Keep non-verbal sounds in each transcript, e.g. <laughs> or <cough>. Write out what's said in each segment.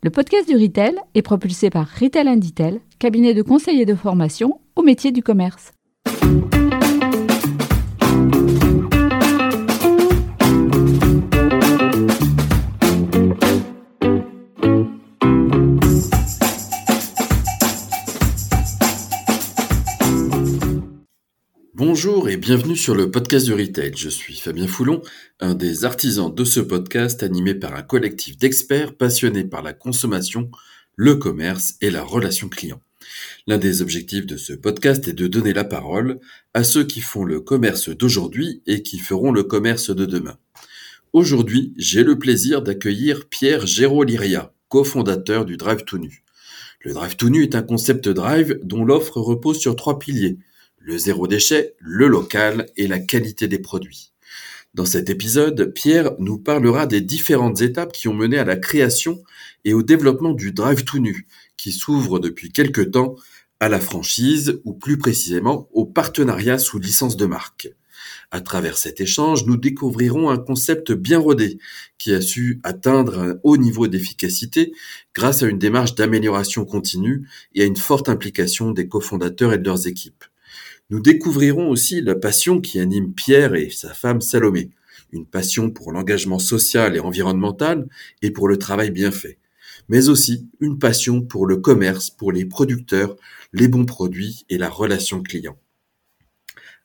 Le podcast du Retail est propulsé par Retail Inditel, cabinet de conseil et de formation au métier du commerce. Bienvenue sur le podcast du Retail. Je suis Fabien Foulon, un des artisans de ce podcast animé par un collectif d'experts passionnés par la consommation, le commerce et la relation client. L'un des objectifs de ce podcast est de donner la parole à ceux qui font le commerce d'aujourd'hui et qui feront le commerce de demain. Aujourd'hui, j'ai le plaisir d'accueillir Pierre Géroliria, cofondateur du Drive to Nu. Le Drive to Nu est un concept drive dont l'offre repose sur trois piliers le zéro déchet, le local et la qualité des produits. Dans cet épisode, Pierre nous parlera des différentes étapes qui ont mené à la création et au développement du Drive to Nu, qui s'ouvre depuis quelque temps à la franchise ou plus précisément au partenariat sous licence de marque. À travers cet échange, nous découvrirons un concept bien rodé qui a su atteindre un haut niveau d'efficacité grâce à une démarche d'amélioration continue et à une forte implication des cofondateurs et de leurs équipes. Nous découvrirons aussi la passion qui anime Pierre et sa femme Salomé, une passion pour l'engagement social et environnemental et pour le travail bien fait, mais aussi une passion pour le commerce, pour les producteurs, les bons produits et la relation client.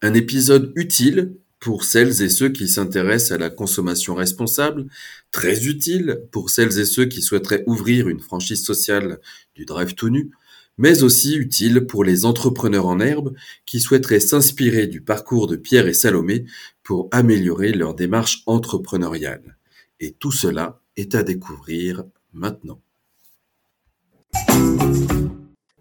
Un épisode utile pour celles et ceux qui s'intéressent à la consommation responsable, très utile pour celles et ceux qui souhaiteraient ouvrir une franchise sociale du Drive to Nu, mais aussi utile pour les entrepreneurs en herbe qui souhaiteraient s'inspirer du parcours de Pierre et Salomé pour améliorer leur démarche entrepreneuriale. Et tout cela est à découvrir maintenant.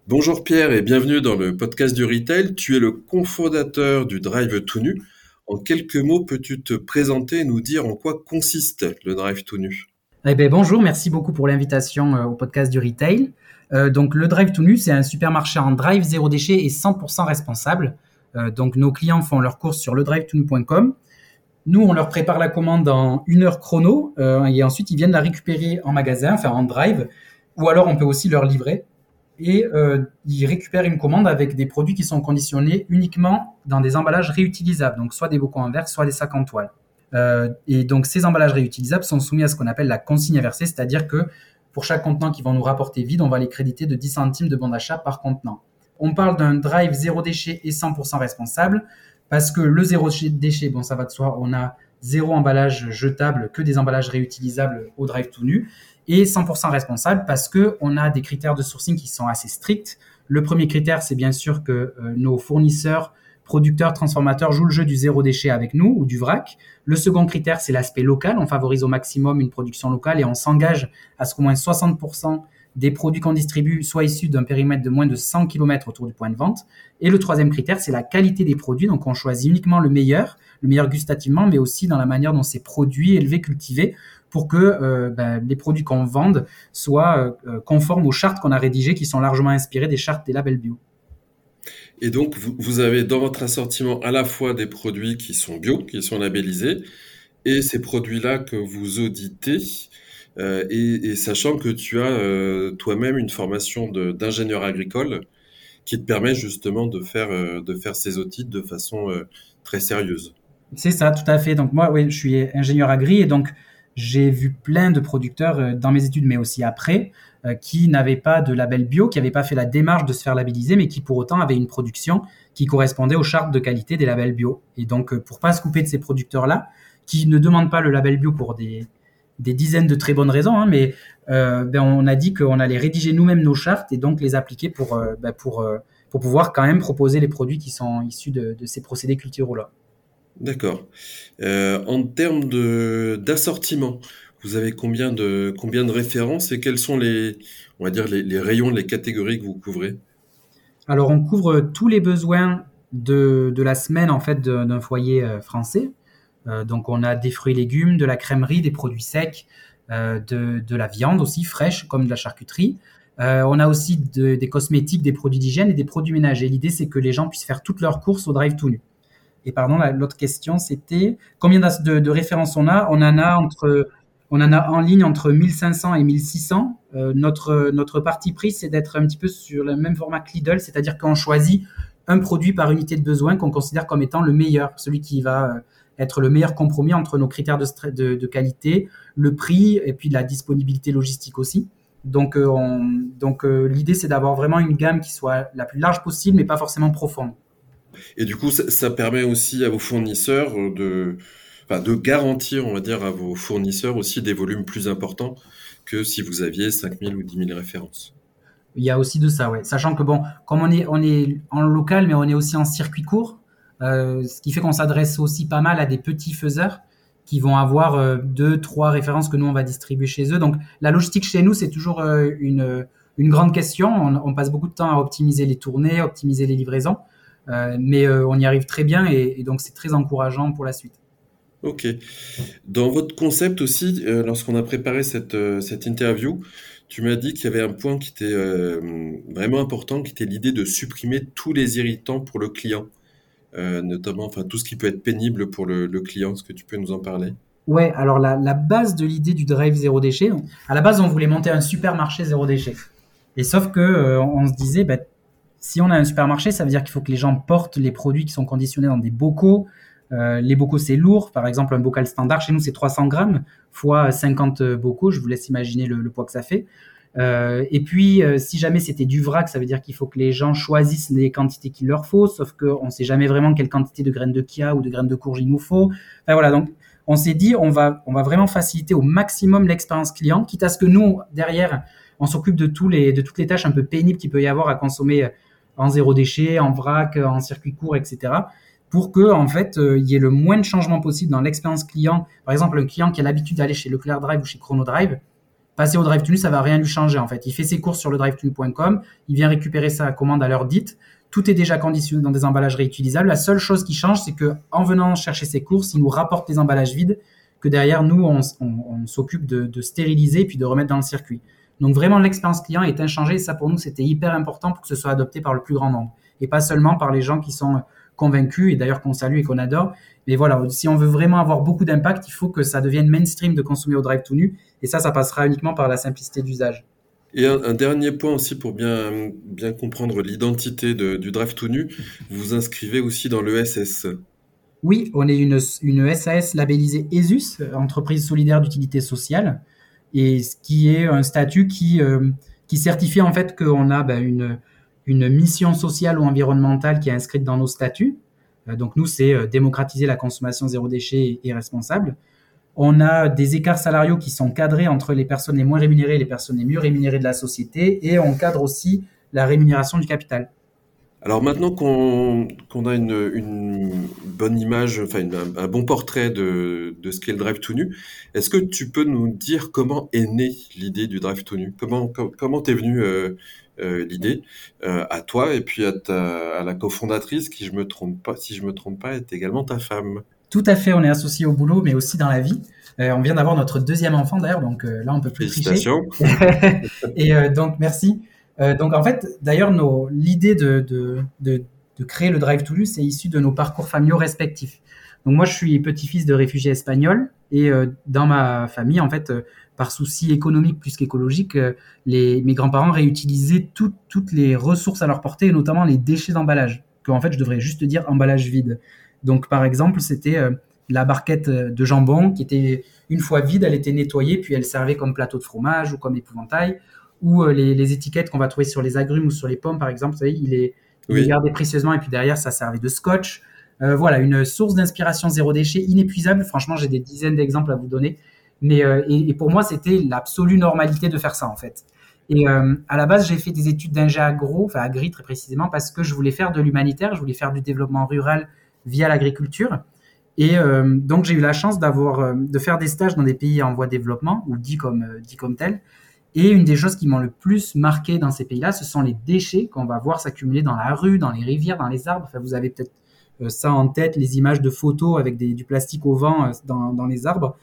Bonjour Pierre et bienvenue dans le podcast du Retail. Tu es le cofondateur du Drive to Nu. En quelques mots, peux-tu te présenter et nous dire en quoi consiste le Drive to Nu? Eh bien, Bonjour, merci beaucoup pour l'invitation euh, au podcast du Retail. Euh, donc le Drive to Nu, c'est un supermarché en drive zéro déchet et 100% responsable. Euh, donc nos clients font leurs courses sur le. Nous, on leur prépare la commande en une heure chrono euh, et ensuite ils viennent la récupérer en magasin, enfin en drive, ou alors on peut aussi leur livrer. Et ils récupèrent une commande avec des produits qui sont conditionnés uniquement dans des emballages réutilisables, donc soit des bocaux en soit des sacs en toile. et donc ces emballages réutilisables sont soumis à ce qu'on appelle la consigne inversée, c'est-à-dire que pour chaque contenant qui vont nous rapporter vide, on va les créditer de 10 centimes de bon d'achat par contenant. On parle d'un drive zéro déchet et 100% responsable parce que le zéro déchet, bon, ça va de soi, on a zéro emballage jetable, que des emballages réutilisables au drive tout nu et 100% responsable parce que on a des critères de sourcing qui sont assez stricts. Le premier critère, c'est bien sûr que euh, nos fournisseurs producteurs, transformateurs jouent le jeu du zéro déchet avec nous ou du vrac. Le second critère, c'est l'aspect local. On favorise au maximum une production locale et on s'engage à ce qu'au moins 60% des produits qu'on distribue soient issus d'un périmètre de moins de 100 km autour du point de vente. Et le troisième critère, c'est la qualité des produits. Donc on choisit uniquement le meilleur, le meilleur gustativement, mais aussi dans la manière dont c'est produit, élevé, cultivé, pour que euh, ben, les produits qu'on vende soient euh, conformes aux chartes qu'on a rédigées, qui sont largement inspirées des chartes des labels bio. Et donc, vous, avez dans votre assortiment à la fois des produits qui sont bio, qui sont labellisés, et ces produits-là que vous auditez, euh, et, sachant que tu as euh, toi-même une formation d'ingénieur agricole qui te permet justement de faire, euh, de faire ces audits de façon très sérieuse. C'est ça, tout à fait. Donc moi, oui, je suis ingénieur agri et donc j'ai vu plein de producteurs dans mes études, mais aussi après, qui n'avaient pas de label bio, qui n'avaient pas fait la démarche de se faire labelliser, mais qui pour autant avaient une production qui correspondait aux chartes de qualité des labels bio. Et donc, euh, pour pas se couper de ces producteurs-là, qui ne demandent pas le label bio pour des, dizaines de très bonnes raisons, hein, mais euh, ben on a dit qu'on allait rédiger nous-mêmes nos chartes et donc les appliquer pour, ben pour, pouvoir quand même proposer les produits qui sont issus de, de ces procédés culturaux-là. D'accord. Euh, en termes d'assortiment, vous avez combien de, combien de références et quels sont les, on va dire, les, rayons, les catégories que vous couvrez? Alors, on couvre tous les besoins de, de la semaine, en fait, d'un foyer euh, français. Euh, donc, on a des fruits et légumes, de la crèmerie, des produits secs, euh, de, de, la viande aussi fraîche, comme de la charcuterie. on a aussi des cosmétiques, des produits d'hygiène et des produits ménagers. L'idée, c'est que les gens puissent faire toutes leurs courses au drive tout nu. Et pardon, l'autre question, c'était combien de, de, références on a? On en a entre on en a en ligne entre 1500 et 1600 notre, notre parti pris, c'est d'être un petit peu sur le même format que Lidl, c'est-à-dire qu'on choisit un produit par unité de besoin qu'on considère comme étant le meilleur, celui qui va être le meilleur compromis entre nos critères de, qualité, le prix et puis la disponibilité logistique aussi. Donc, donc l'idée, c'est d'avoir vraiment une gamme qui soit la plus large possible, mais pas forcément profonde. Et du coup, ça, permet aussi à vos fournisseurs de, de garantir, on va dire, à vos fournisseurs aussi des volumes plus importants que si vous aviez 5000 ou 10 000 références. Il y a aussi de ça, ouais. Sachant que, bon, comme on est, on est en local, mais on est aussi en circuit court, euh, ce qui fait qu'on s'adresse aussi pas mal à des petits faiseurs qui vont avoir euh, deux, trois références que nous, on va distribuer chez eux. Donc, la logistique chez nous, c'est toujours euh, une, une grande question. On, passe beaucoup de temps à optimiser les tournées, optimiser les livraisons. Mais on y arrive très bien et, donc c'est très encourageant pour la suite. Ok. Dans votre concept aussi, euh, lorsqu'on a préparé cette, cette interview, tu m'as dit qu'il y avait un point qui était vraiment important, qui était l'idée de supprimer tous les irritants pour le client, notamment enfin, tout ce qui peut être pénible pour le, client. Est-ce que tu peux nous en parler? Ouais, alors la, la base de l'idée du drive zéro déchet, à la base on voulait monter un supermarché zéro déchet. Et sauf que on se disait, bah, si on a un supermarché, ça veut dire qu'il faut que les gens portent les produits qui sont conditionnés dans des bocaux. Euh, les bocaux, c'est lourd. Par exemple, un bocal standard, chez nous, c'est 300 grammes fois 50 bocaux. Je vous laisse imaginer le, poids que ça fait. Euh, et puis, euh, si jamais c'était du vrac, ça veut dire qu'il faut que les gens choisissent les quantités qu'il leur faut, sauf qu'on ne sait jamais vraiment quelle quantité de graines de kia ou de graines de courge il nous faut. Enfin, voilà, donc on s'est dit, on va, on va vraiment faciliter au maximum l'expérience client, quitte à ce que nous, derrière, on s'occupe de, tous les, de toutes les tâches un peu pénibles qu'il peut y avoir à consommer en zéro déchet, en vrac, en circuit court, etc. Pour que en fait euh, il y ait le moins de changements possible dans l'expérience client. Par exemple, un client qui a l'habitude d'aller chez Leclerc Drive ou chez Chrono Drive, passer au Drive Tunu, ça va rien lui changer en fait. Il fait ses courses sur le drivetunu.com, il vient récupérer sa commande à l'heure dite. Tout est déjà conditionné dans des emballages réutilisables. La seule chose qui change, c'est que en venant chercher ses courses, il nous rapporte des emballages vides que derrière nous on, s'occupe de, de, stériliser puis de remettre dans le circuit. Donc vraiment, l'expérience client est inchangée. Et ça, pour nous, c'était hyper important pour que ce soit adopté par le plus grand nombre. Et pas seulement par les gens qui sont convaincus, et d'ailleurs qu'on salue et qu'on adore. Mais voilà, si on veut vraiment avoir beaucoup d'impact, il faut que ça devienne mainstream de consommer au drive tout nu. Et ça, ça passera uniquement par la simplicité d'usage. Et un, dernier point aussi pour bien, bien comprendre l'identité du drive tout nu, vous vous inscrivez aussi dans l'ESS. Oui, on est une, une SAS labellisée ESUS, entreprise solidaire d'utilité sociale et ce qui est un statut qui, euh, qui certifie en fait qu'on a ben, une, une mission sociale ou environnementale qui est inscrite dans nos statuts. Euh, donc nous, c'est euh, démocratiser la consommation zéro déchet et, responsable. On a des écarts salariaux qui sont cadrés entre les personnes les moins rémunérées et les personnes les mieux rémunérées de la société, et on cadre aussi la rémunération du capital. Alors maintenant qu'on a une, bonne image, enfin un, bon portrait de, ce qu'est le Drive tout nu, est-ce que tu peux nous dire comment est née l'idée du Drive tout nu? Comment comment t'es venue euh, l'idée euh, à toi et puis à, à la cofondatrice qui je me trompe pas, si je me trompe pas, est également ta femme. Tout à fait, on est associés au boulot, mais aussi dans la vie. on vient d'avoir notre deuxième enfant d'ailleurs, donc là on peut plus Félicitations. <laughs> et donc merci. Euh, donc en fait, d'ailleurs, l'idée de, de, de, de, créer le Drive to c'est issu de nos parcours familiaux respectifs. Donc moi, je suis petit-fils de réfugiés espagnols et euh, dans ma famille, en fait, euh, par souci économique plus qu'écologique, les, mes grands-parents réutilisaient toutes les ressources à leur portée, et notamment les déchets d'emballage, que en fait, je devrais juste dire emballage vide. Donc par exemple, c'était la barquette de jambon qui était une fois vide, elle était nettoyée, puis elle servait comme plateau de fromage ou comme épouvantail ou euh, les, étiquettes qu'on va trouver sur les agrumes ou sur les pommes, par exemple, vous savez, il est, gardé précieusement et puis derrière, ça servait de scotch. Euh, voilà, une source d'inspiration zéro déchet inépuisable. Franchement, j'ai des dizaines d'exemples à vous donner. Mais, euh, et, pour moi, c'était l'absolue normalité de faire ça, en fait. Et à la base, j'ai fait des études d'ingé agro, enfin agri très précisément, parce que je voulais faire de l'humanitaire, je voulais faire du développement rural via l'agriculture. Et donc, j'ai eu la chance d'avoir, de faire des stages dans des pays en voie de développement, ou dit comme, dit comme tel. Et une des choses qui m'ont le plus marqué dans ces pays-là, ce sont les déchets qu'on va voir s'accumuler dans la rue, dans les rivières, dans les arbres. Enfin, vous avez peut-être euh, ça en tête, les images de photos avec du plastique au vent euh, dans, les arbres.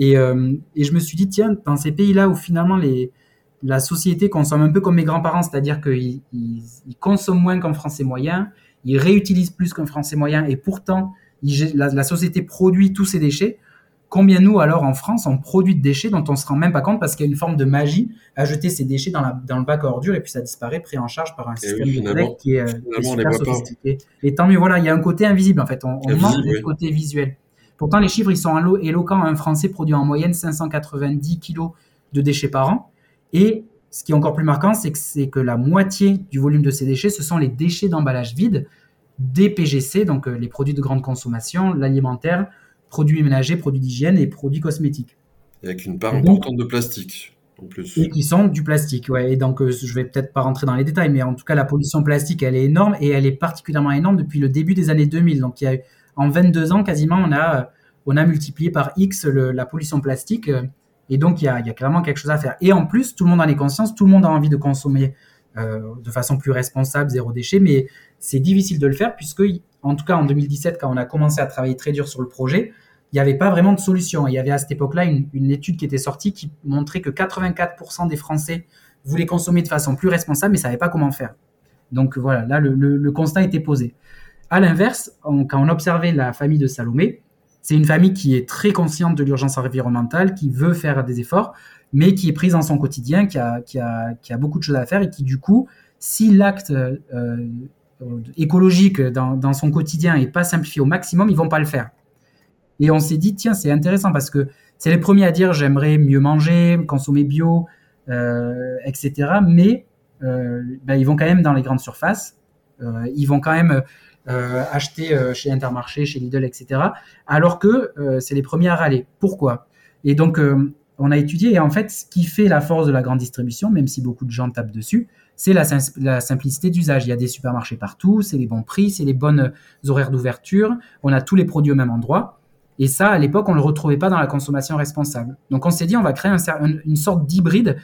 Euh, et, je me suis dit, tiens, dans ces pays-là où finalement les, la société consomme un peu comme mes grands-parents, c'est-à-dire qu'ils ils, consomment moins qu'un Français moyen, ils réutilisent plus qu'un Français moyen, et pourtant la, la société produit tous ces déchets combien nous, alors, en France, on produit de déchets dont on se rend même pas compte parce qu'il y a une forme de magie à jeter ces déchets dans, la, dans le bac à ordures et puis ça disparaît pris en charge par un système de collecte qui est, super sophistiqué. Et tant mieux, voilà, il y a un côté invisible, en fait. On, manque du côté visuel. Pourtant, les chiffres, ils sont éloquents. Un Français produit en moyenne 590 kilos de déchets par an. Et ce qui est encore plus marquant, c'est que, la moitié du volume de ces déchets, ce sont les déchets d'emballage vide, des PGC, donc euh, les produits de grande consommation, l'alimentaire, produits ménagers, produits d'hygiène et produits cosmétiques. avec une part importante de plastique. En plus. Et qui sont du plastique, ouais. Et donc, euh, je vais peut-être pas rentrer dans les détails, mais en tout cas, la pollution plastique, elle est énorme et elle est particulièrement énorme depuis le début des années 2000. Donc, il y a, en 22 ans, quasiment, on a, on a multiplié par X la pollution plastique. Euh, et donc, il y, a, clairement quelque chose à faire. Et en plus, tout le monde en est conscience, tout le monde a envie de consommer euh, de façon plus responsable, zéro déchet, mais c'est difficile de le faire puisque, en tout cas en 2017, quand on a commencé à travailler très dur sur le projet, il n'y avait pas vraiment de solution. Il y avait à cette époque-là une, étude qui était sortie qui montrait que 84% des Français voulaient consommer de façon plus responsable, mais ne savaient pas comment faire. Donc voilà, là, le, constat était posé. À l'inverse, quand on observait la famille de Salomé, c'est une famille qui est très consciente de l'urgence environnementale, qui veut faire des efforts, mais qui est prise dans son quotidien, qui a, beaucoup de choses à faire et qui, du coup, si l'acte euh, écologique dans, son quotidien n'est pas simplifié au maximum, ils vont pas le faire. Et on s'est dit, tiens, c'est intéressant parce que c'est les premiers à dire j'aimerais mieux manger, consommer bio, euh, etc. Mais euh, ben, ils vont quand même dans les grandes surfaces, euh, ils vont quand même euh, acheter euh, chez Intermarché, chez Lidl, etc. Alors que euh, c'est les premiers à râler. Pourquoi? Et donc, on a étudié, et en fait, ce qui fait la force de la grande distribution, même si beaucoup de gens tapent dessus, c'est la, la, simplicité d'usage. Il y a des supermarchés partout, c'est les bons prix, c'est les bonnes horaires d'ouverture, on a tous les produits au même endroit. Et ça, à l'époque, on ne le retrouvait pas dans la consommation responsable. Donc on s'est dit, on va créer une sorte d'hybride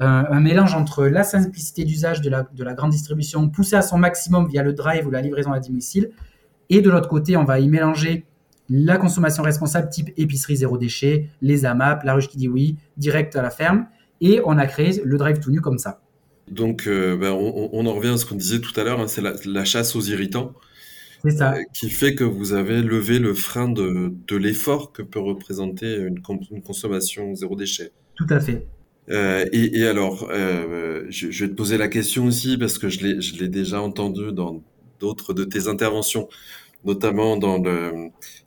un, mélange entre la simplicité d'usage de la, de la grande distribution poussée à son maximum via le drive ou la livraison à domicile, et de l'autre côté, on va y mélanger la consommation responsable type épicerie zéro déchet, les AMAP, la ruche qui dit oui, direct à la ferme, et on a créé le drive tout nu comme ça. Donc, euh, ben, on, en revient à ce qu'on disait tout à l'heure, hein, c'est la, chasse aux irritants. Ça. Euh, qui fait que vous avez levé le frein de, de l'effort que peut représenter une, une, consommation zéro déchet. Tout à fait. Euh, et, et, alors, euh, je, je, vais te poser la question aussi parce que je l'ai déjà entendu dans d'autres de tes interventions, notamment dans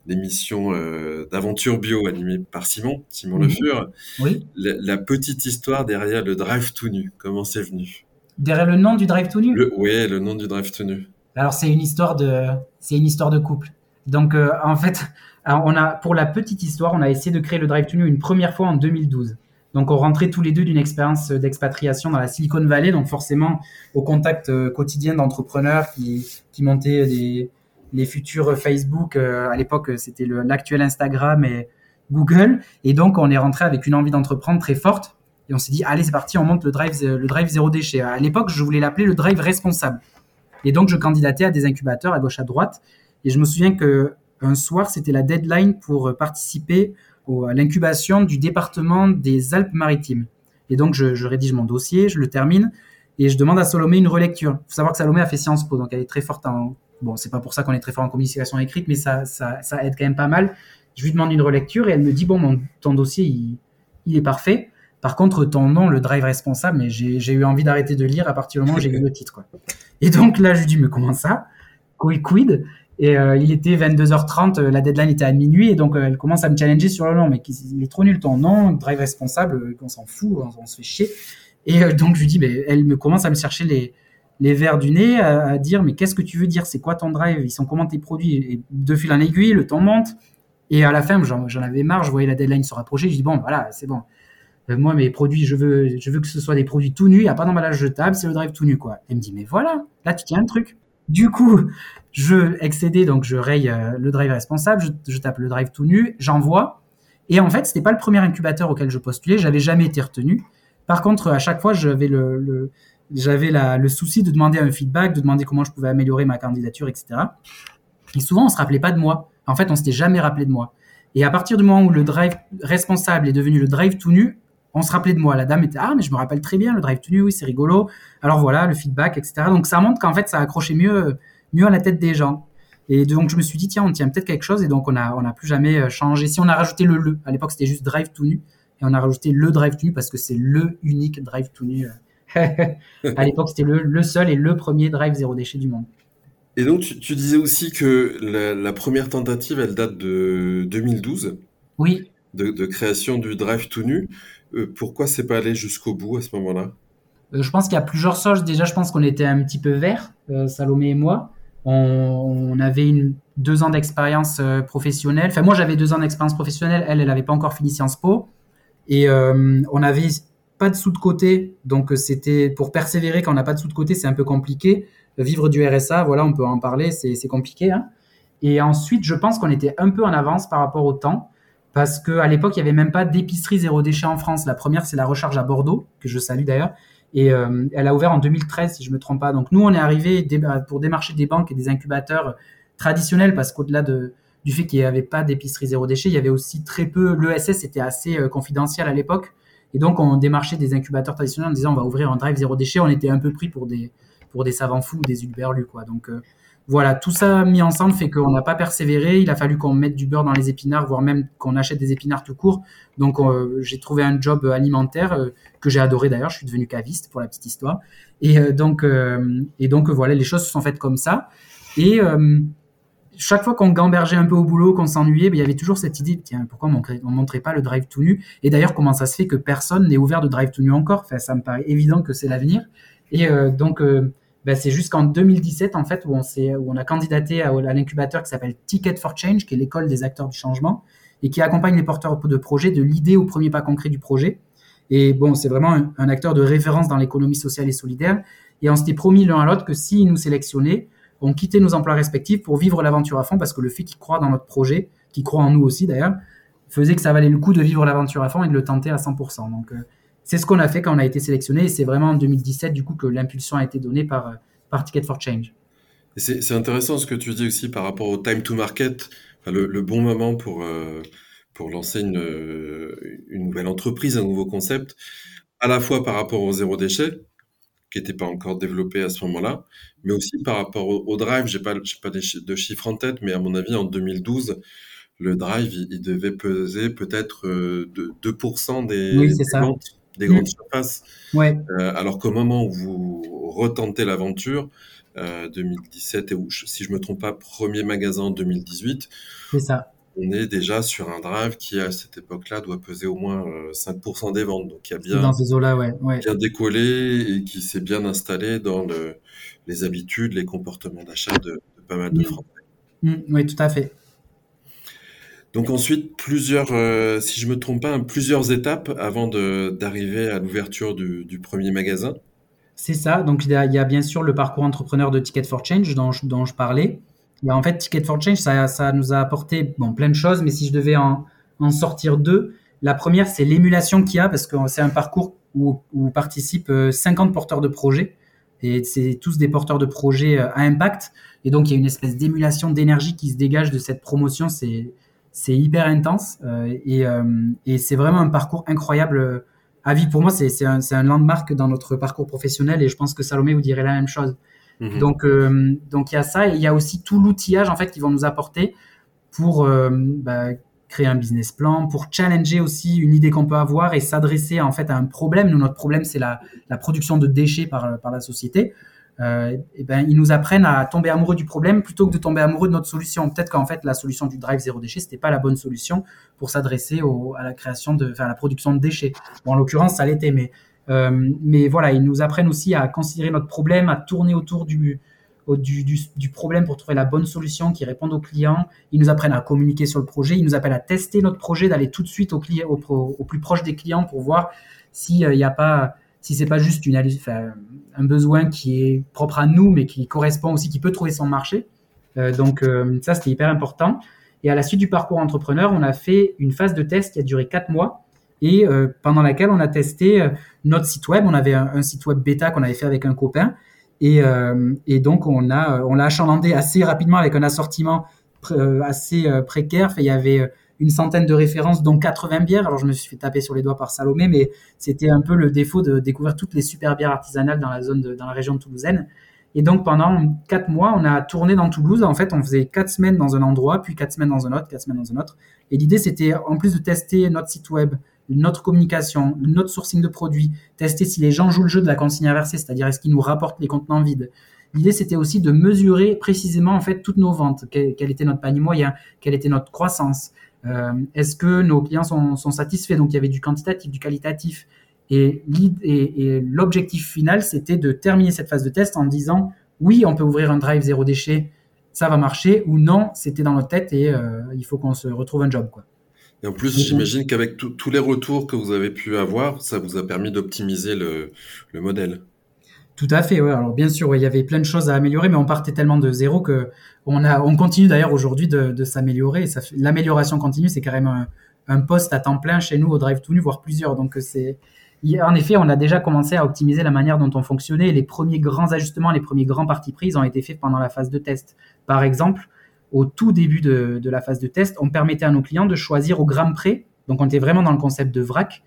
l'émission euh, d'aventure bio animée par Simon, Simon Le Fur. Oui. La, petite histoire derrière le drive tout nu, comment c'est venu? Derrière le nom du drive tout nu? Oui, le nom du drive tout nu. Alors c'est une histoire de, c'est une histoire de couple. Donc en fait, <laughs> on a pour la petite histoire, on a essayé de créer le drive tout nu une première fois en 2012. Donc, on rentrait tous les deux d'une expérience d'expatriation dans la Silicon Valley, donc forcément au contact euh, quotidien d'entrepreneurs qui, qui montaient les futurs Facebook. Euh, à l'époque, c'était l'actuel Instagram et Google. Et donc, on est rentré avec une envie d'entreprendre très forte. Et on s'est dit, allez, c'est parti, on monte le drive, le drive zéro déchet. À l'époque, je voulais l'appeler le drive responsable. Et donc, je candidatais à des incubateurs à gauche, à droite. Et je me souviens que un soir, c'était la deadline pour participer à l'incubation du département des Alpes-Maritimes. Et donc, je, rédige mon dossier, je le termine, et je demande à Salomé une relecture. Il faut savoir que Salomé a fait Sciences Po, donc elle est très forte en... Bon, c'est pas pour ça qu'on est très fort en communication écrite, mais ça, ça, aide quand même pas mal. Je lui demande une relecture et elle me dit, bon, ton dossier, il, est parfait. Par contre, ton nom, le drive responsable, mais j'ai eu envie d'arrêter de lire à partir du moment où j'ai lu le titre. Quoi. Et donc là, je lui dis, mais comment ça? Quid et euh, il était 22h30, euh, la deadline était à minuit, et donc euh, elle commence à me challenger sur le nom. Mais il est trop nul ton nom, drive responsable, qu'on s'en fout, on, se fait chier. Et donc je lui dis, mais elle me commence à me chercher les, les verres du nez, à, dire, mais qu'est-ce que tu veux dire? C'est quoi ton drive? Ils sont comment tes produits? De fil en aiguille, le temps monte. Et à la fin, j'en avais marre, je voyais la deadline se rapprocher. Je dis, bon, voilà, c'est bon. moi, mes produits, je veux, je veux que ce soit des produits tout nus, il n'y a pas d'emballage jetable, c'est le drive tout nu, quoi. Elle me dit, mais voilà, là, tu tiens un truc. Du coup, je excédais, donc je raye euh, le drive responsable, je, tape le drive tout nu, j'envoie. Et en fait, c'était pas le premier incubateur auquel je postulais, j'avais jamais été retenu. Par contre, à chaque fois, j'avais le, j'avais le souci de demander un feedback, de demander comment je pouvais améliorer ma candidature, etc. Et souvent, on se rappelait pas de moi. En fait, on s'était jamais rappelé de moi. Et à partir du moment où le drive responsable est devenu le drive tout nu, on se rappelait de moi. La dame était ah mais je me rappelle très bien le drive tout nu, oui c'est rigolo. Alors voilà le feedback, etc. Donc ça montre qu'en fait ça accrochait mieux mieux à la tête des gens. Et donc, je me suis dit, tiens, on tient peut-être quelque chose. Et donc, on n'a on a plus jamais changé. Si on a rajouté le le, à l'époque, c'était juste drive tout nu. Et on a rajouté le drive tout nu parce que c'est le unique drive tout nu. <laughs> à l'époque, c'était le, le, seul et le premier drive zéro déchet du monde. Et donc, tu, tu disais aussi que la, la, première tentative, elle date de 2012. Oui. De, de création du drive tout nu. Euh, pourquoi c'est pas allé jusqu'au bout à ce moment-là? Euh, Je pense qu'il y a plusieurs choses. Déjà, je pense qu'on était un petit peu vert, euh, Salomé et moi. On, avait deux ans d'expérience professionnelle. Enfin, moi, j'avais deux ans d'expérience professionnelle. Elle, elle n'avait pas encore fini Sciences Po. Et on avait pas de sous de côté. Donc, c'était pour persévérer quand on n'a pas de sous de côté, c'est un peu compliqué. Vivre du RSA, voilà, on peut en parler, c'est compliqué. Hein. Et ensuite, je pense qu'on était un peu en avance par rapport au temps parce qu'à l'époque, il n'y avait même pas d'épicerie zéro déchet en France. La première, c'est la Recharge à Bordeaux, que je salue d'ailleurs. Et euh, elle a ouvert en 2013, si je me trompe pas. Donc nous, on est arrivé pour démarcher des banques et des incubateurs traditionnels, parce qu'au-delà de, du fait qu'il n'y avait pas d'épicerie zéro déchet, il y avait aussi très peu. L'ESS était assez euh, confidentiel à l'époque. Et donc, on démarchait des incubateurs traditionnels en disant on va ouvrir un drive zéro déchet. On était un peu pris pour des, pour des savants fous, des ulberlus, quoi. Donc, euh, voilà, tout ça mis ensemble fait qu'on n'a pas persévéré. Il a fallu qu'on mette du beurre dans les épinards, voire même qu'on achète des épinards tout court. Donc euh, j'ai trouvé un job alimentaire euh, que j'ai adoré d'ailleurs. Je suis devenu caviste pour la petite histoire. Et euh, donc euh, voilà, les choses se sont faites comme ça. Et euh, chaque fois qu'on gambergeait un peu au boulot, qu'on s'ennuyait, ben, il y avait toujours cette idée tiens pourquoi on ne montrait pas le drive tout nu? Et d'ailleurs comment ça se fait que personne n'ait ouvert de drive tout nu encore? Ça me paraît évident que c'est l'avenir. Et donc ben, c'est jusqu'en 2017 en fait où on, où on a candidaté à, à l'incubateur qui s'appelle Ticket for Change, qui est l'école des acteurs du changement et qui accompagne les porteurs de projets de l'idée au premier pas concret du projet. Et bon, c'est vraiment un, un, acteur de référence dans l'économie sociale et solidaire. Et on s'était promis l'un à l'autre que s'ils nous sélectionnaient, on quittait nos emplois respectifs pour vivre l'aventure à fond parce que le fait qu'ils croient dans notre projet, qu'ils croient en nous aussi d'ailleurs, faisait que ça valait le coup de vivre l'aventure à fond et de le tenter à 100%. Donc, euh, c'est ce qu'on a fait quand on a été sélectionné et c'est vraiment en 2017 du coup que l'impulsion a été donnée par, par Ticket for Change. C'est intéressant ce que tu dis aussi par rapport au time to market, enfin, le, le, bon moment pour, euh, pour lancer une, une nouvelle entreprise, un nouveau concept, à la fois par rapport au zéro déchet, qui n'était pas encore développé à ce moment-là, mais aussi par rapport au, au drive. J'ai pas, pas de chiffres en tête, mais à mon avis, en 2012, le drive, il, il devait peser peut-être euh, de 2% des, oui, des ventes des grandes mmh. surfaces. Ouais. Euh, alors qu'au moment où vous retentez l'aventure, euh, 2017 et où, si je me trompe pas, premier magasin en 2018. C'est ça. On est déjà sur un drive qui à cette époque-là doit peser au moins euh, 5% des ventes, donc qui a bien dans ces eaux-là, ouais, ouais. bien décollé et qui s'est bien installé dans le, les habitudes, les comportements d'achat de, de, pas mal de mmh. Français. Mmh, oui, tout à fait. Donc ensuite, plusieurs, euh, si je me trompe pas, plusieurs étapes avant d'arriver à l'ouverture du, premier magasin. C'est ça. Donc il y, a, bien sûr le parcours entrepreneur de Ticket for Change dont je, dont je parlais. Et en fait, Ticket for Change, ça, ça nous a apporté bon, plein de choses, mais si je devais en, en sortir deux, la première, c'est l'émulation qu'il y a, parce que c'est un parcours où, où participent 50 euh, porteurs de projets. Et c'est tous des porteurs de projets euh, à impact. Et donc, il y a une espèce d'émulation d'énergie qui se dégage de cette promotion. C'est hyper intense euh, et, euh, et c'est vraiment un parcours incroyable à vie. Pour moi, c'est un, un landmark dans notre parcours professionnel et je pense que Salomé vous dirait la même chose. Mmh. Donc, euh, donc il y a ça et il y a aussi tout l'outillage en fait qu'ils vont nous apporter pour euh, bah, créer un business plan, pour challenger aussi une idée qu'on peut avoir et s'adresser en fait à un problème. Nous, notre problème, c'est la, la, production de déchets par, par la société euh, et ben, ils nous apprennent à tomber amoureux du problème plutôt que de tomber amoureux de notre solution. Peut-être qu'en fait, la solution du drive zéro déchet, c'était pas la bonne solution pour s'adresser à la création de, enfin, à la production de déchets. Bon, en l'occurrence, ça l'était, mais, euh, mais voilà, ils nous apprennent aussi à considérer notre problème, à tourner autour du, du, du, du, problème pour trouver la bonne solution qui réponde aux clients. Ils nous apprennent à communiquer sur le projet. Ils nous appellent à tester notre projet, d'aller tout de suite au, plus proche des clients pour voir s'il n'y a pas si c'est pas juste un besoin qui est propre à nous, mais qui correspond aussi, qui peut trouver son marché. Euh, donc euh, ça, c'était hyper important. Et à la suite du parcours entrepreneur, on a fait une phase de test qui a duré quatre mois et euh, pendant laquelle on a testé notre site web. On avait un, site web bêta qu'on avait fait avec un copain et, donc on l'a achalandé assez rapidement avec un assortiment assez précaire. Il y avait une centaine de références, dont 80 bières. Alors je me suis fait taper sur les doigts par Salomé, mais c'était un peu le défaut de découvrir toutes les super bières artisanales dans la zone, dans la région de Toulousaine. Et donc pendant quatre mois, on a tourné dans Toulouse. En fait, on faisait quatre semaines dans un endroit, puis quatre semaines dans un autre, quatre semaines dans un autre. Et l'idée, c'était en plus de tester notre site web, notre communication, notre sourcing de produits, tester si les gens jouent le jeu de la consigne inversée, c'est-à-dire est-ce qu'ils nous rapportent les contenants vides. L'idée, c'était aussi de mesurer précisément en fait toutes nos ventes, quel, était notre panier moyen, quelle était notre croissance, est-ce que nos clients sont, sont, satisfaits? Donc il y avait du quantitatif, du qualitatif. Et, l'objectif final, c'était de terminer cette phase de test en disant oui, on peut ouvrir un drive zéro déchet, ça va marcher, ou non, c'était dans notre tête et euh, il faut qu'on se retrouve un job. Quoi. Et en plus, j'imagine qu'avec tous les retours que vous avez pu avoir, ça vous a permis d'optimiser le, le, modèle. Tout à fait. Alors bien sûr, il y avait plein de choses à améliorer, mais on partait tellement de zéro que on continue d'ailleurs aujourd'hui de, de s'améliorer. L'amélioration continue, c'est carrément un, un, poste à temps plein chez nous au Drive to New, voire plusieurs. Donc c'est, en effet, on a déjà commencé à optimiser la manière dont on fonctionnait. Les premiers grands ajustements, les premiers grands partis pris, ont été faits pendant la phase de test. Par exemple, au tout début de, la phase de test, on permettait à nos clients de choisir au gramme près, donc on était vraiment dans le concept de vrac,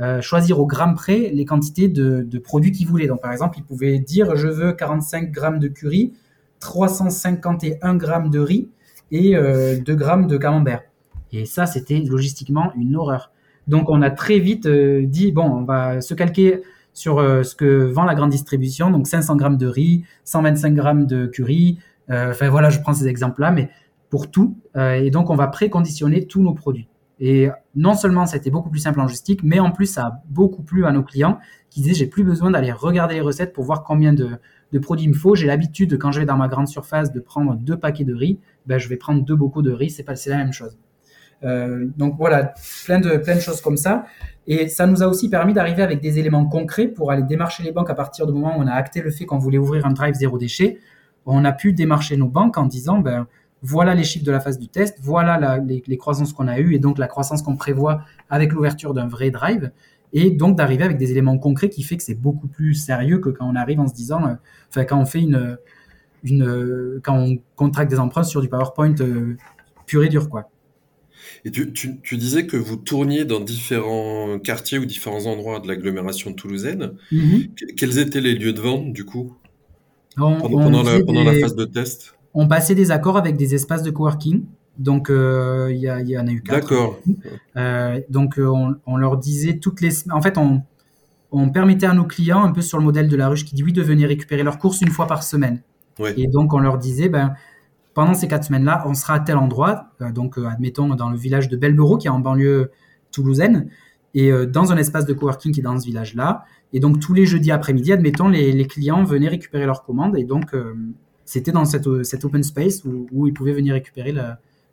euh, choisir au gramme près les quantités de, produits qu'ils voulaient. Donc par exemple, ils pouvaient dire je veux 45 grammes de curry, 351 grammes de riz et 2 euh, grammes de camembert. Et ça, c'était logistiquement une horreur. Donc on a très vite euh, dit, bon, on va se calquer sur ce que vend la grande distribution, donc 500 grammes de riz, 125 grammes de curry, enfin voilà, je prends ces exemples-là, mais pour tout. Et donc on va préconditionner tous nos produits. Et non seulement c'était beaucoup plus simple en logistique, mais en plus ça a beaucoup plu à nos clients qui disaient j'ai plus besoin d'aller regarder les recettes pour voir combien de, de produits il me faut. J'ai l'habitude quand je vais dans ma grande surface de prendre deux paquets de riz, ben je vais prendre deux bocaux de riz, c'est pas c'est la même chose. Euh, donc voilà, plein de plein de choses comme ça. Et ça nous a aussi permis d'arriver avec des éléments concrets pour aller démarcher les banques à partir du moment où on a acté le fait qu'on voulait ouvrir un drive zéro déchet on a pu démarcher nos banques en disant, ben, voilà les chiffres de la phase du test, voilà les, croissances qu'on a eues et donc la croissance qu'on prévoit avec l'ouverture d'un vrai drive. Et donc d'arriver avec des éléments concrets qui fait que c'est beaucoup plus sérieux que quand on arrive en se disant, euh, enfin quand on fait une, une, quand on contracte des emprunts sur du PowerPoint euh, pur et dur, quoi. Et tu, disais que vous tourniez dans différents quartiers ou différents endroits de l'agglomération toulousaine. Mm-hmm. Quels étaient les lieux de vente, du coup? Pendant, la, phase de test? On passait des accords avec des espaces de coworking. Donc, euh, il y, en a eu quatre. D'accord. Euh, donc, euh, on, leur disait toutes les En fait, on, on, permettait à nos clients, un peu sur le modèle de la ruche qui dit oui, de venir récupérer leurs courses une fois par semaine. Et donc, on leur disait, ben, pendant ces quatre semaines-là, on sera à tel endroit, donc admettons dans le village de Belberot, qui est en banlieue toulousaine, et dans un espace de coworking qui est dans ce village-là. Et donc tous les jeudis après-midi, admettons, les, clients venaient récupérer leurs commandes. Et donc c'était dans cette, cet open space où, ils pouvaient venir récupérer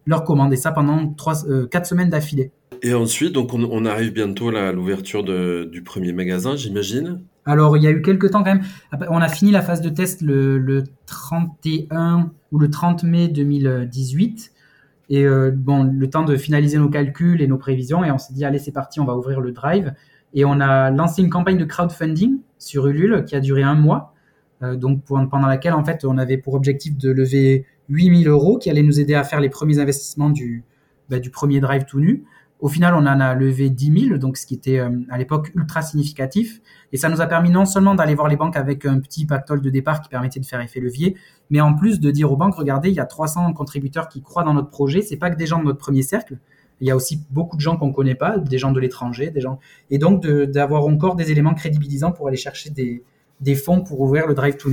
leurs commandes. Et ça pendant trois, euh, quatre semaines d'affilée. Et ensuite, donc on, arrive bientôt à l'ouverture du premier magasin, j'imagine. Alors, il y a eu quelques temps quand même. On a fini la phase de test le, le 31 ou le 30 mai 2018. Et euh, bon, le temps de finaliser nos calculs et nos prévisions. Et on s'est dit, allez, c'est parti, on va ouvrir le drive. Et on a lancé une campagne de crowdfunding sur Ulule qui a duré un mois, euh, donc pendant laquelle en fait on avait pour objectif de lever 8000 euros qui allaient nous aider à faire les premiers investissements du, bah, du premier drive tout nu. Au final, on en a levé 10 000, donc ce qui était euh, à l'époque ultra significatif. Et ça nous a permis non seulement d'aller voir les banques avec un petit pactole de départ qui permettait de faire effet levier, mais en plus de dire aux banques, regardez, il y a 300 contributeurs qui croient dans notre projet. C'est pas que des gens de notre premier cercle, il y a aussi beaucoup de gens qu'on connaît pas, des gens de l'étranger, des gens, et donc d'avoir encore des éléments crédibilisants pour aller chercher des, des fonds pour ouvrir le Drive to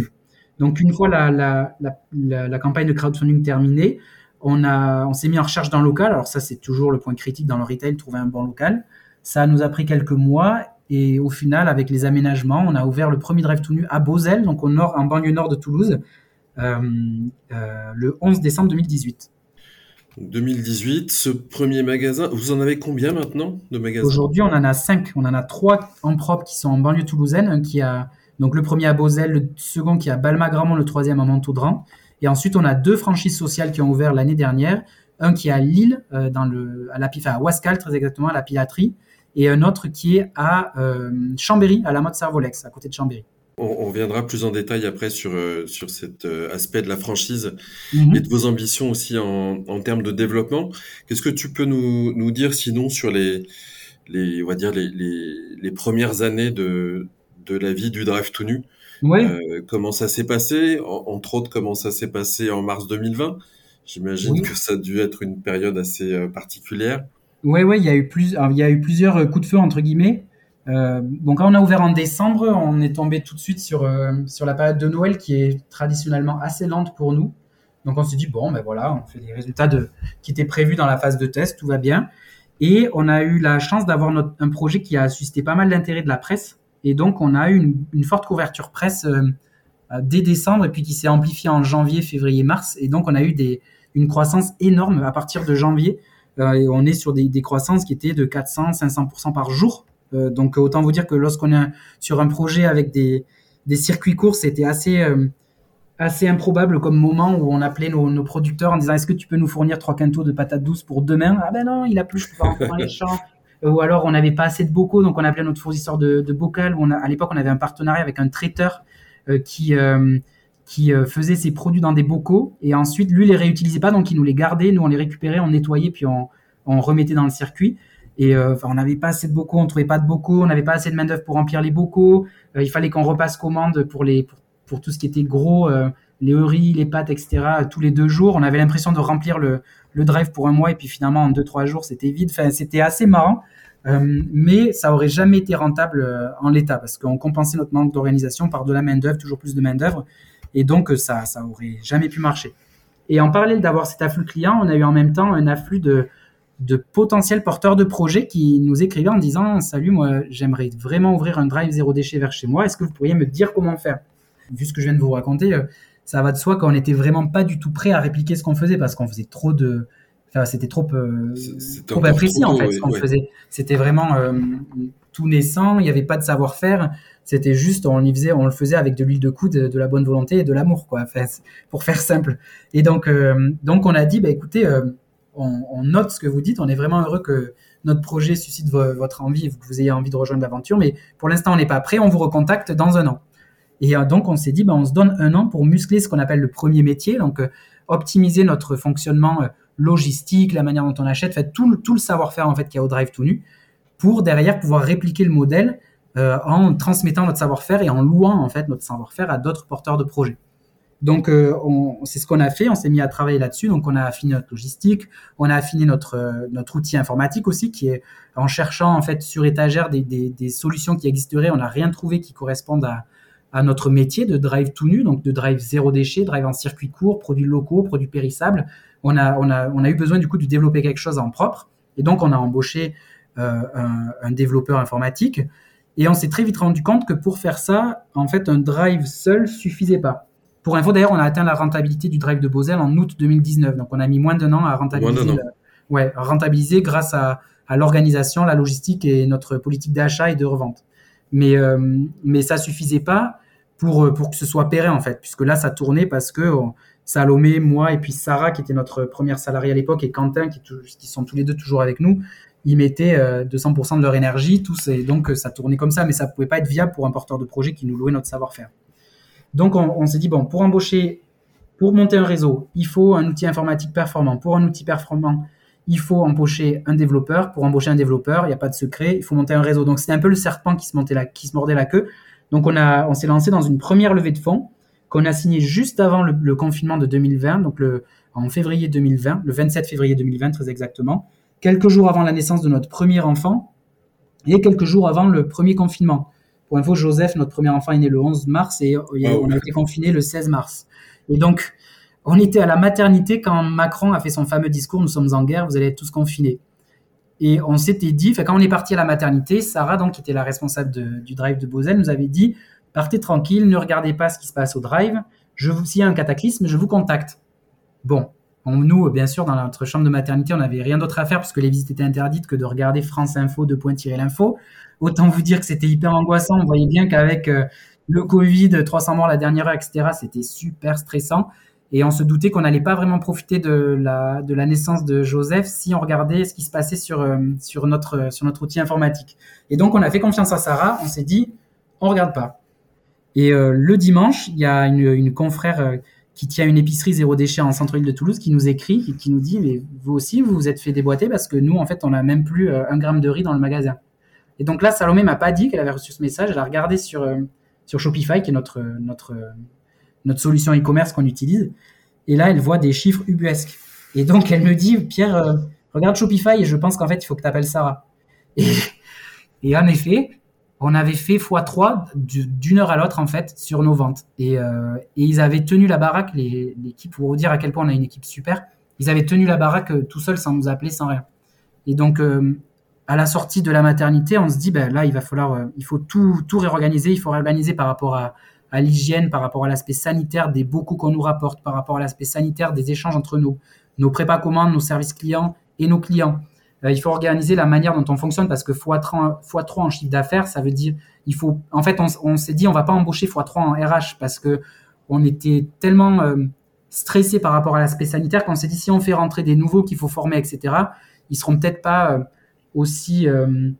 Donc une fois la, la, la, la, campagne de crowdfunding terminée, on, a, on s'est mis en recherche d'un local. Alors ça, c'est toujours le point critique dans le retail, trouver un bon local. Ça nous a pris quelques mois et au final, avec les aménagements, on a ouvert le premier Drive to à Beauzel, donc au nord, en banlieue nord de Toulouse, euh, euh, le 11 décembre 2018. 2018, ce premier magasin, vous en avez combien maintenant de magasins? Aujourd'hui, on en a cinq. On en a trois en propre qui sont en banlieue toulousaine, qui a donc le premier à Beauzel, le second qui est à Balma-Gramont, le troisième à Montaudran. Et ensuite, on a deux franchises sociales qui ont ouvert l'année dernière. Un qui est à Lille, euh, dans le, à, la, enfin, à Wascal, très exactement, à la Pilaterie. Et un autre qui est à euh, Chambéry, à la mode Servolex, à côté de Chambéry. On, reviendra plus en détail après sur, euh, sur cet aspect de la franchise mhm. et de vos ambitions aussi en, en termes de développement. Qu'est-ce que tu peux nous, nous dire sinon sur les, les, on va dire les, les, les premières années de, de la vie du drive tout nu. Ouais. Euh, comment ça s'est passé? En- Entre autres, comment ça s'est passé en mars 2020 J'imagine Oui. que ça a dû être une période assez euh, particulière. Ouais, ouais, il y a eu plus, alors, il y a eu plusieurs euh, coups de feu entre guillemets. Euh, donc quand on a ouvert en décembre, on est tombé tout de suite sur sur la période de Noël qui est traditionnellement assez lente pour nous. Donc on s'est dit bon, ben voilà, on fait les résultats de qui étaient prévus dans la phase de test, tout va bien. Et on a eu la chance d'avoir un projet qui a suscité pas mal d'intérêt de la presse. Et donc on a eu une, forte couverture presse euh, euh, dès décembre et puis qui s'est amplifiée en janvier, février, mars. Et donc on a eu une croissance énorme à partir de janvier. Euh, on est sur des, croissances qui étaient de 400, 500% par jour. Donc autant vous dire que lorsqu'on est sur un projet avec des, circuits courts, c'était assez, assez improbable comme moment où on appelait nos, nos producteurs en disant est-ce que tu peux nous fournir trois quintaux de patates douces pour demain? Ah ben non, il a plus, je peux pas rentrer dans les champs. Euh, Ou alors on n'avait pas assez de bocaux, donc on appelait notre fournisseur de, de bocal. On a, à l'époque, on avait un partenariat avec un traiteur euh, qui, euh, qui faisait ses produits dans des bocaux et ensuite lui les réutilisait pas, donc il nous les gardait, nous on les récupérait, on nettoyait puis on, remettait dans le circuit. Et on n'avait pas assez de bocaux, on trouvait pas de bocaux, on n'avait pas assez de main d'œuvre pour remplir les bocaux. Il fallait qu'on repasse commande pour les pour, tout ce qui était gros, les riz, les pâtes, etc. tous les deux jours. On avait l'impression de remplir le, le drive pour un mois et puis finalement en deux trois jours c'était vide. C'était assez marrant. Euh, mais ça aurait jamais été rentable euh, en l'état parce qu'on compensait notre manque d'organisation par de la main d'œuvre, toujours plus de main d'œuvre, et donc euh, ça ça aurait jamais pu marcher. Et en parallèle d'avoir cet afflux client, on a eu en même temps un afflux de de potentiels porteurs de projets qui nous écrivaient en disant salut moi j'aimerais vraiment ouvrir un drive zéro déchet vers chez moi est-ce que vous pourriez me dire comment faire? Vu ce que je viens de vous raconter ça va de soi qu'on n'était vraiment pas du tout prêt à répliquer ce qu'on faisait parce qu'on faisait trop de enfin c'était trop euh, trop imprécis trop en fait ce qu'on ouais. faisait. C'était vraiment euh, tout naissant il n'y avait pas de savoir-faire. C'était juste on y faisait on le faisait avec de l'huile de coude de la bonne volonté et de l'amour quoi enfin, pour faire simple. Et donc euh, donc on a dit bah écoutez euh, on, on note ce que vous dites. On est vraiment heureux que notre projet suscite vo- votre envie et que vous ayez envie de rejoindre l'aventure. Mais pour l'instant on n'est pas prêt. On vous recontacte dans un an et euh, donc on s'est dit bah, on se donne un an pour muscler ce qu'on appelle le premier métier. Donc euh, optimiser notre fonctionnement euh, logistique la manière dont on achète tout, le- savoir-faire en fait qu'il y a au drive tout nu pour derrière pouvoir répliquer le modèle en transmettant notre savoir-faire et en louant en fait notre savoir-faire à d'autres porteurs de projets. Donc on- c'est ce qu'on a fait, on s'est mis à travailler là-dessus, donc on a affiné notre logistique, on a affiné notre notre outil informatique aussi qui est en cherchant en fait sur étagère des, des, des solutions qui existeraient, on n'a rien trouvé qui corresponde à à notre métier de drive tout nu, donc de drive zéro déchet, drive en circuit court, produits locaux, produits périssables. On a, on a, on a eu besoin du coup de développer quelque chose en propre. Et donc, on a embauché euh, un, un développeur informatique. Et on s'est très vite rendu compte que pour faire ça, en fait, un drive seul suffisait pas. Pour info, d'ailleurs, on a atteint la rentabilité du drive de Bosel en août 2019. Donc, on a mis moins d'un an à rentabiliser, ouais, à rentabiliser grâce à, à l'organisation, la logistique et notre politique d'achat et de revente. Mais, euh, mais ça suffisait pas pour, euh, pour que ce soit pérenne, en fait, puisque là, ça tournait parce que on- Salomé, moi et puis Sarah, qui était notre première salariée à l'époque, et Quentin, qui, qui sont tous les deux toujours avec nous, ils mettaient euh, 200% de leur énergie, tous, et donc euh, ça tournait comme ça, mais ça pouvait pas être viable pour un porteur de projet qui nous louait notre savoir-faire. Donc on, on s'est dit, bon, pour embaucher, pour monter un réseau, il faut un outil informatique performant. Pour un outil performant, il faut embaucher un développeur. Pour embaucher un développeur, il n'y a pas de secret, il faut monter un réseau. Donc c'était un peu le serpent qui se, montait la, qui se mordait la queue. Donc on, a, on s'est lancé dans une première levée de fonds qu'on a signée juste avant le, le confinement de 2020, donc le, en février 2020, le 27 février 2020 très exactement, quelques jours avant la naissance de notre premier enfant et quelques jours avant le premier confinement. Pour info, Joseph, notre premier enfant, est né le 11 mars et euh, Wow. on a été confiné le 16 mars. Et donc, on était à la maternité quand Macron a fait son fameux discours Nous sommes en guerre, vous allez être tous confinés. Et on s'était dit, quand on est parti à la maternité, Sarah, donc, qui était la responsable du drive de Bosel, nous avait dit Partez tranquille, ne regardez pas ce qui se passe au drive. Je vous, s'il y a un cataclysme, je vous contacte. Bon, on- nous, bien sûr, dans notre chambre de maternité, on n'avait rien d'autre à faire parce que les visites étaient interdites que de regarder France Info, de point tirer l'info. Autant vous dire que c'était hyper angoissant. On voyait bien qu'avec euh, le Covid, 300 morts la dernière heure, etc., c'était super stressant. Et on se doutait qu'on n'allait pas vraiment profiter de la, de la naissance de Joseph si on regardait ce qui se passait sur, euh, sur, notre, sur notre outil informatique. Et donc, on a fait confiance à Sarah. On s'est dit, on regarde pas. Et euh, le dimanche, il y a une, une confrère euh, qui tient une épicerie zéro déchet en centre-ville de Toulouse qui nous écrit et qui nous dit mais vous aussi vous vous êtes fait déboîter parce que nous en fait on n'a même plus un gramme de riz dans le magasin. Et donc là, Salomé m'a pas dit qu'elle avait reçu ce message. Elle a regardé sur, sur Shopify, qui est notre, notre, notre solution e-commerce qu'on utilise. Et là, elle voit des chiffres ubuesques. Et donc, elle me dit, Pierre, euh, regarde Shopify et je pense qu'en fait, il faut que tu appelles Sarah. Et, en effet, on avait fait x3 d'une heure à l'autre, en fait, sur nos ventes. Et, euh, ils avaient tenu la baraque, l'équipe, pour vous dire à quel point on a une équipe super, ils avaient tenu la baraque tout seuls sans nous appeler, sans rien. Et donc, à la sortie de la maternité, on se dit, ben là, il va falloir, euh, il faut tout, tout réorganiser. Il faut réorganiser par rapport à, à l'hygiène, par rapport à l'aspect sanitaire des beaucoup qu'on nous rapporte, par rapport à l'aspect sanitaire des échanges entre nous, nos prépas commandes, nos services clients et nos clients. Euh, il faut organiser la manière dont on fonctionne parce que x3, x3 en chiffre d'affaires, ça veut dire, il faut, en fait, on, s'est dit, on va pas embaucher x3 en RH parce que on était tellement euh, stressé par rapport à l'aspect sanitaire qu'on s'est dit, si on fait rentrer des nouveaux qu'il faut former, etc., ils seront peut-être pas euh, aussi euh,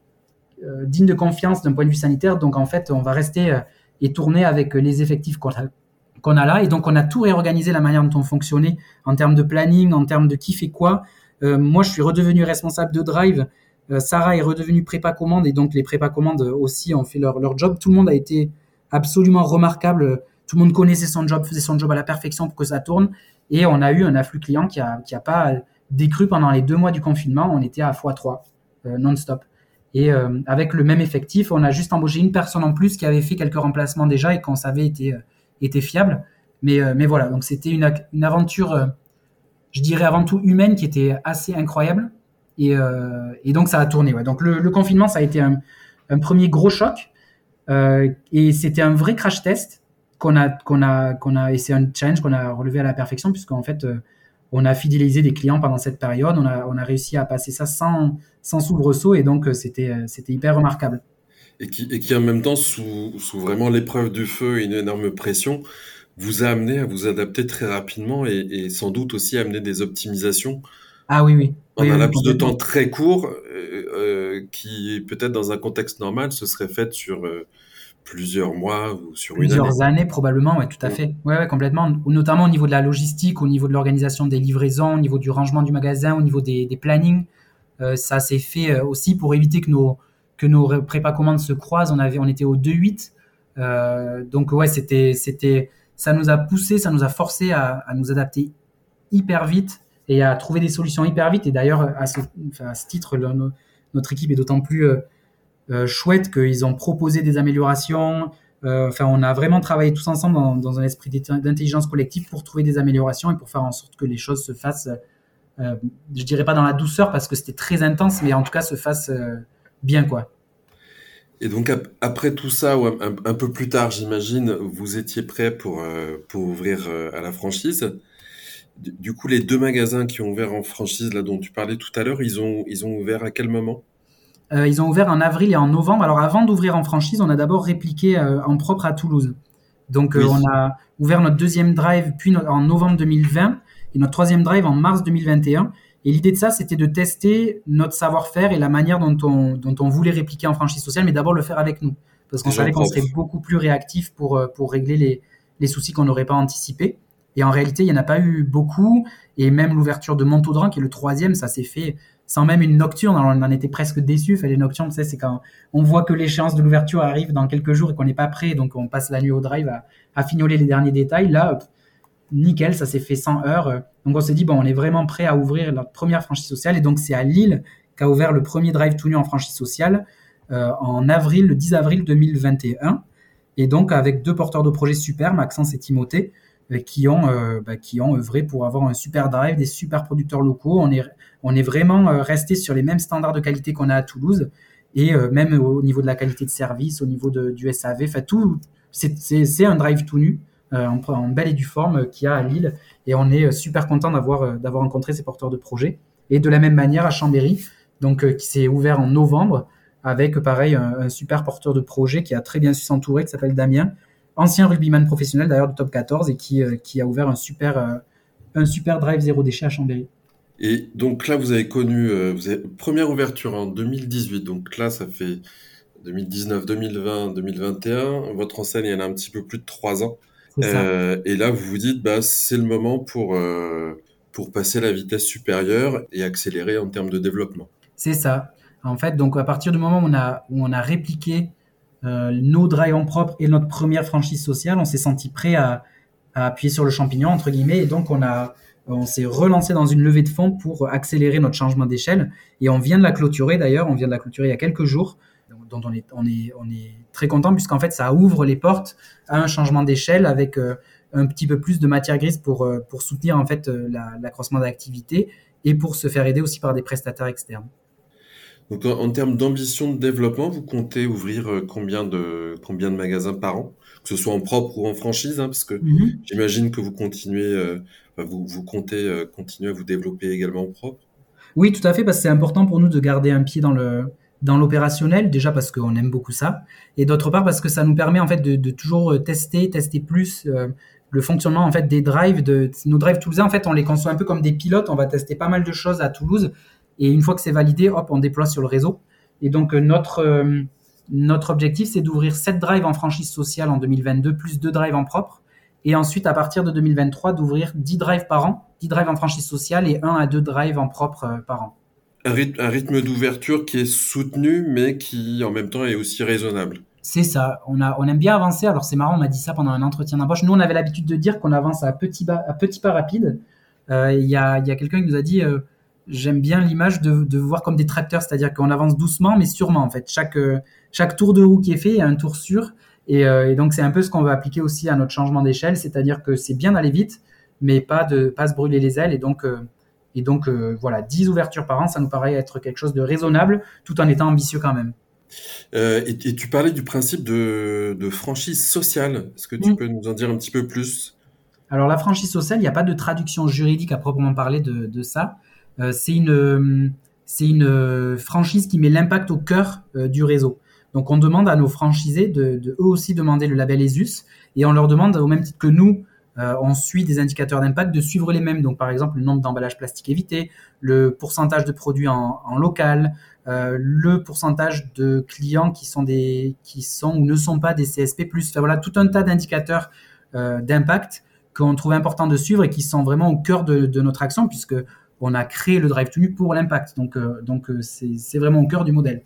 euh, digne de confiance d'un point de vue sanitaire. Donc en fait, on va rester et tourner avec les effectifs qu'on a, qu'on a là. Et donc on a tout réorganisé la manière dont on fonctionnait en termes de planning, en termes de qui fait quoi. moi, je suis redevenu responsable de Drive. Sarah est redevenue prépa commande et donc les prépa commandes aussi ont fait leur, leur job. Tout le monde a été absolument remarquable. Tout le monde connaissait son job, faisait son job à la perfection pour que ça tourne. Et on a eu un afflux client qui a, qui a pas décru pendant les deux mois du confinement. On était à x3. Euh, non-stop. Et euh, avec le même effectif, on a juste embauché une personne en plus qui avait fait quelques remplacements déjà et qu'on savait était, euh, était fiable. Mais, mais voilà, donc c'était une, une, aventure, je dirais avant tout humaine, qui était assez incroyable. Et, et donc ça a tourné. Donc le, confinement, ça a été un, un premier gros choc. et c'était un vrai crash test qu'on a, qu'on a, qu'on a, et c'est un challenge qu'on a relevé à la perfection, puisqu'en fait, on a fidélisé des clients pendant cette période. On a, on a réussi à passer ça sans, sans soubresaut et donc euh, c'était, euh, c'était hyper remarquable. Et qui, et qui en même temps, sous, sous vraiment l'épreuve du feu et une énorme pression, vous a amené à vous adapter très rapidement et, et sans doute aussi amener des optimisations. Ah oui, oui. En oui, un oui, laps de temps très court, euh, qui peut-être dans un contexte normal se serait fait sur euh, plusieurs mois ou sur plusieurs une année. années probablement, ouais, tout à fait. Ouais, ouais, complètement. Notamment au niveau de la logistique, au niveau de l'organisation des livraisons, au niveau du rangement du magasin, au niveau des, des plannings. Euh, ça s'est fait euh, aussi pour éviter que nos que nos prépa commandes se croisent. On avait, on était au 2-8. Euh, donc ouais, c'était c'était ça nous a poussé, ça nous a forcé à, nous adapter hyper vite et à trouver des solutions hyper vite. Et d'ailleurs, à ce, titre, notre équipe est d'autant plus euh, chouette qu'ils ont proposé des améliorations. Enfin, on a vraiment travaillé tous ensemble dans un esprit d'intelligence collective pour trouver des améliorations et pour faire en sorte que les choses se fassent, euh, je dirais pas dans la douceur parce que c'était très intense, mais en tout cas se fassent euh, bien, quoi. Et donc après tout ça, ou un, un peu plus tard, j'imagine, vous étiez prêt pour, euh, pour ouvrir euh, à la franchise. Du coup, les deux magasins qui ont ouvert en franchise, là dont tu parlais tout à l'heure, ils ont, ils ont ouvert à quel moment? Ils ont ouvert en avril et en novembre. Alors avant d'ouvrir en franchise, on a d'abord répliqué en propre à Toulouse. Donc oui. on a ouvert notre deuxième drive puis no en novembre 2020 et notre troisième drive en mars 2021. Et l'idée de ça, c'était de tester notre savoir-faire et la manière dont on, dont on voulait répliquer en franchise sociale, mais d'abord le faire avec nous. Parce qu'on savait qu'on serait beaucoup plus réactif pour, pour régler les, les soucis qu'on n'aurait pas anticipés. Et en réalité, il n'y en a pas eu beaucoup. Et même l'ouverture de Montaudran, qui est le troisième, ça s'est fait sans même une nocturne. Alors, on en était presque déçus. Fait les nocturnes, tu sais, c'est quand on voit que l'échéance de l'ouverture arrive dans quelques jours et qu'on n'est pas prêt, donc on passe la nuit au drive à, à fignoler les derniers détails. Là, nickel, ça s'est fait 100 heures. Donc on s'est dit, bon, on est vraiment prêt à ouvrir notre première franchise sociale. Et donc c'est à Lille qu'a ouvert le premier drive tout nu en franchise sociale euh, en avril, le 10 avril 2021. Et donc avec deux porteurs de projets super, Maxence et Timothée, euh, qui ont, euh, bah, qui ont œuvré pour avoir un super drive, des super producteurs locaux. On est, on est vraiment resté sur les mêmes standards de qualité qu'on a à Toulouse. Et même au niveau de la qualité de service, au niveau du SAV, enfin tout, c'est un drive tout nu en, en, belle et due forme qu'il y a à Lille. Et on est super content d'avoir rencontré ces porteurs de projets. Et de la même manière à Chambéry, donc qui s'est ouvert en novembre avec pareil un, super porteur de projet qui a très bien su s'entourer, qui s'appelle Damien, ancien rugbyman professionnel d'ailleurs de top 14 et qui, a ouvert un super drive zéro déchet à Chambéry. Et donc là, vous avez connu euh, vous avez, première ouverture en 2018. Donc là, ça fait 2019, 2020, 2021. Votre enseigne, elle a un petit peu plus de trois ans. Euh, et là, vous vous dites, bah, c'est le moment pour, euh, pour passer à la vitesse supérieure et accélérer en termes de développement. C'est ça. En fait, donc à partir du moment où on a, où on a répliqué euh, nos drives en propre et notre première franchise sociale, on s'est senti prêt à, à, appuyer sur le champignon, entre guillemets, et donc on, a, on s'est relancé dans une levée de fonds pour accélérer notre changement d'échelle, et on vient de la clôturer d'ailleurs, on vient de la clôturer il y a quelques jours, dont on est, on est, on est très content, puisqu'en fait ça ouvre les portes à un changement d'échelle avec euh, un petit peu plus de matière grise pour, euh, pour soutenir en fait l'accroissement d'activité et pour se faire aider aussi par des prestataires externes. Donc en, termes d'ambition de développement, vous comptez ouvrir euh, combien de, combien de magasins par an, que ce soit en propre ou en franchise, hein, parce que mhm. j'imagine que vous continuez, euh, vous, vous comptez euh, continuer à vous développer également en propre? Oui, tout à fait, parce que c'est important pour nous de garder un pied dans le dans l'opérationnel, déjà parce qu'on aime beaucoup ça, et d'autre part parce que ça nous permet en fait de, toujours tester, tester plus le fonctionnement en fait des drives de nos drives toulousains. En fait, on les conçoit un peu comme des pilotes. On va tester pas mal de choses à Toulouse et une fois que c'est validé, hop, on déploie sur le réseau. Et donc, euh, notre, euh, notre objectif, c'est d'ouvrir 7 drives en franchise sociale en 2022, plus 2 drives en propre. Et ensuite, à partir de 2023, d'ouvrir 10 drives par an, 10 drives en franchise sociale et 1 à 2 drives en propre euh, par an. Un rythme, d'ouverture qui est soutenu, mais qui en même temps est aussi raisonnable. C'est ça. On, a, aime bien avancer. Alors, c'est marrant, on m'a dit ça pendant un entretien d'embauche. Nous, on avait l'habitude de dire qu'on avance à petits pas, rapides. Il y a, y a quelqu'un qui nous a dit j'aime bien l'image de, voir comme des tracteurs, c'est-à-dire qu'on avance doucement mais sûrement en fait. Chaque, euh, chaque tour de roue qui est fait est un tour sûr. Et, euh, et donc c'est un peu ce qu'on va appliquer aussi à notre changement d'échelle, c'est-à-dire que c'est bien d'aller vite, mais pas de pas se brûler les ailes. Et donc, euh, et donc voilà, 10 ouvertures par an, ça nous paraît être quelque chose de raisonnable, tout en étant ambitieux quand même. Euh, et, et, tu parlais du principe de, de franchise sociale. Est-ce que tu peux nous en dire un petit peu plus? Alors la franchise sociale, il n'y a pas de traduction juridique à proprement parler de, de ça. Euh, c'est une, euh, euh, franchise qui met l'impact au cœur du réseau. Donc on demande à nos franchisés de, de, eux aussi demander le label ESUS et on leur demande au même titre que nous, on suit des indicateurs d'impact, de suivre les mêmes. Donc par exemple le nombre d'emballages plastiques évités, le pourcentage de produits en, local, euh, le pourcentage de clients qui sont des qui sont ou ne sont pas des CSP+. Enfin, voilà tout un tas d'indicateurs euh, d'impact qu'on trouve important de suivre et qui sont vraiment au cœur de, notre action puisque on a créé le Drive to pour l'impact. Donc, euh, donc euh, c'est vraiment au cœur du modèle.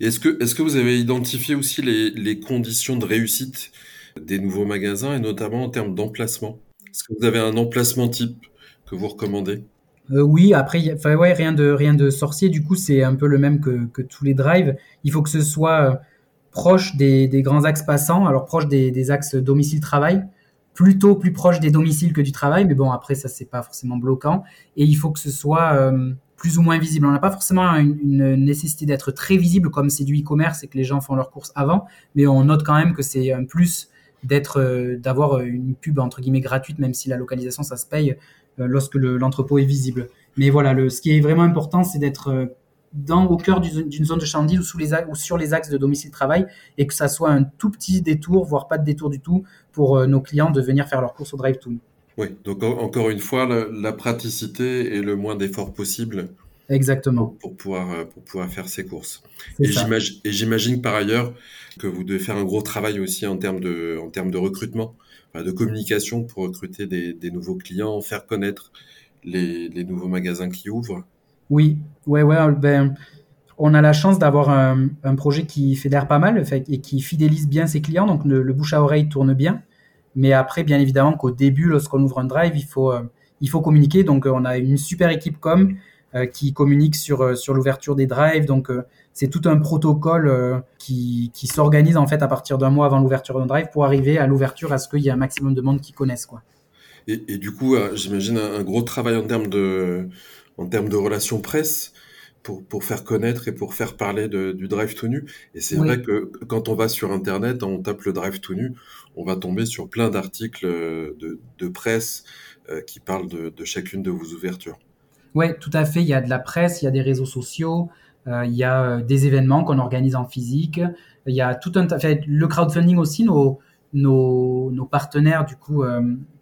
Est-ce que, est que vous avez identifié aussi les, conditions de réussite des nouveaux magasins et notamment en termes d'emplacement Est-ce que vous avez un emplacement type que vous recommandez? Euh, oui, après, enfin ouais, rien de rien de sorcier. Du coup, c'est un peu le même que, tous les drives. Il faut que ce soit proche des, grands axes passants, alors proche des, des axes domicile-travail plutôt plus proche des domiciles que du travail, mais bon, après, ça, c'est pas forcément bloquant. Et il faut que ce soit euh, plus ou moins visible. On n'a pas forcément une, nécessité d'être très visible comme c'est du e-commerce et que les gens font leurs courses avant, mais on note quand même que c'est un plus d'être, euh, d'avoir une pub entre guillemets gratuite, même si la localisation, ça se paye euh, lorsque l'entrepôt est visible. Mais voilà, le, ce qui est vraiment important, c'est d'être dans, au cœur d'une zone de chandise ou, sous les, ou sur les axes de domicile-travail et que ça soit un tout petit détour, voire pas de détour du tout, pour euh, nos clients de venir faire leur course au drive to Oui, donc encore une fois, la, praticité et le moins d'efforts possible. Exactement. Pour, pouvoir, euh, pour pouvoir faire ses courses. Et j'imagine par ailleurs que vous devez faire un gros travail aussi en termes de, en termes de recrutement, de communication pour recruter des, des nouveaux clients, faire connaître les, les nouveaux magasins qui ouvrent. Oui, ouais, ouais, ben, on a la chance d'avoir un, projet qui fédère pas mal et qui fidélise bien ses clients, donc le, bouche à oreille tourne bien. Mais après, bien évidemment, qu'au début, lorsqu'on ouvre un drive, il faut, euh, il faut communiquer. Donc, euh, on a une super équipe com euh, qui communique sur, sur l'ouverture des drives. Donc, c'est tout un protocole qui, qui s'organise en fait à partir d'un mois avant l'ouverture d'un drive pour arriver à l'ouverture à ce qu'il y ait un maximum de monde qui connaissent. Quoi. Et, et du coup, j'imagine un, gros travail en termes de, en termes de relations presse pour, pour faire connaître et pour faire parler de, du drive tout nu. Et c'est vrai que quand on va sur Internet, on tape le drive tout nu, on va tomber sur plein d'articles de, de, presse euh, qui parlent de, de, chacune de vos ouvertures. Oui, tout à fait. Il y a de la presse, il y a des réseaux sociaux, euh, il y a euh, des événements qu'on organise en physique. Il y a tout un fait, le crowdfunding aussi. Nos, nos, partenaires, du coup,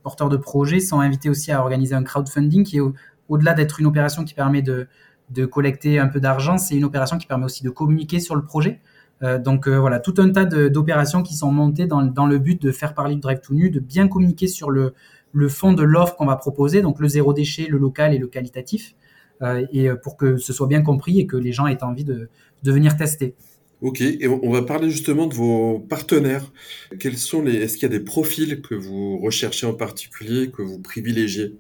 porteurs de projets, sont invités aussi à organiser un crowdfunding qui est au-delà d'être une opération qui permet de, de collecter un peu d'argent, c'est une opération qui permet aussi de communiquer sur le projet. Euh, donc euh, voilà, tout un tas d'opérations qui sont montées dans, dans, le but de faire parler du Drive tout nu, de bien communiquer sur le, le fond de l'offre qu'on va proposer, donc le zéro déchet, le local et le qualitatif. et pour que ce soit bien compris et que les gens aient envie de, de venir tester. Ok, et on va parler justement de vos partenaires. Quels sont les Est-ce qu'il y a des profils que vous recherchez en particulier, que vous privilégiez?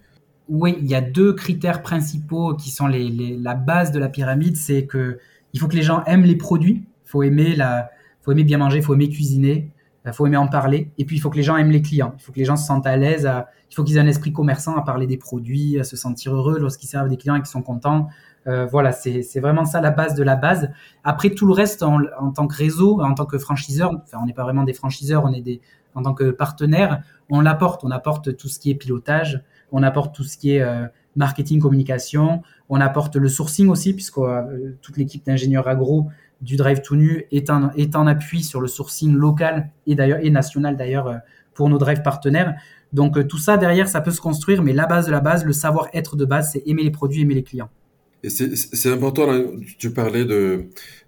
Oui, il y a deux critères principaux qui sont les, la base de la pyramide. C'est que il faut que les gens aiment les produits. Il faut aimer la, faut aimer bien manger, il faut aimer cuisiner, il faut aimer en parler. Et puis il faut que les gens aiment les clients. Il faut que les gens se sentent à l'aise. Il faut qu'ils aient un esprit commerçant à parler des produits, à se sentir heureux lorsqu'ils servent des clients et qu'ils sont contents. Euh, voilà, c'est vraiment ça la base de la base. Après, tout le reste, en, tant que réseau, en tant que franchiseur, enfin, on n'est pas vraiment des franchiseurs, on est des, en tant que partenaire, on l'apporte. On apporte tout ce qui est pilotage, on apporte tout ce qui est euh, marketing, communication, on apporte le sourcing aussi, puisque euh, toute l'équipe d'ingénieurs agro du Drive tout nu est en, est en appui sur le sourcing local et d'ailleurs et national d'ailleurs pour nos drive partenaires. Donc tout ça derrière, ça peut se construire, mais la base de la base, le savoir-être de base, c'est aimer les produits, aimer les clients. Et c'est important, là, tu parlais de,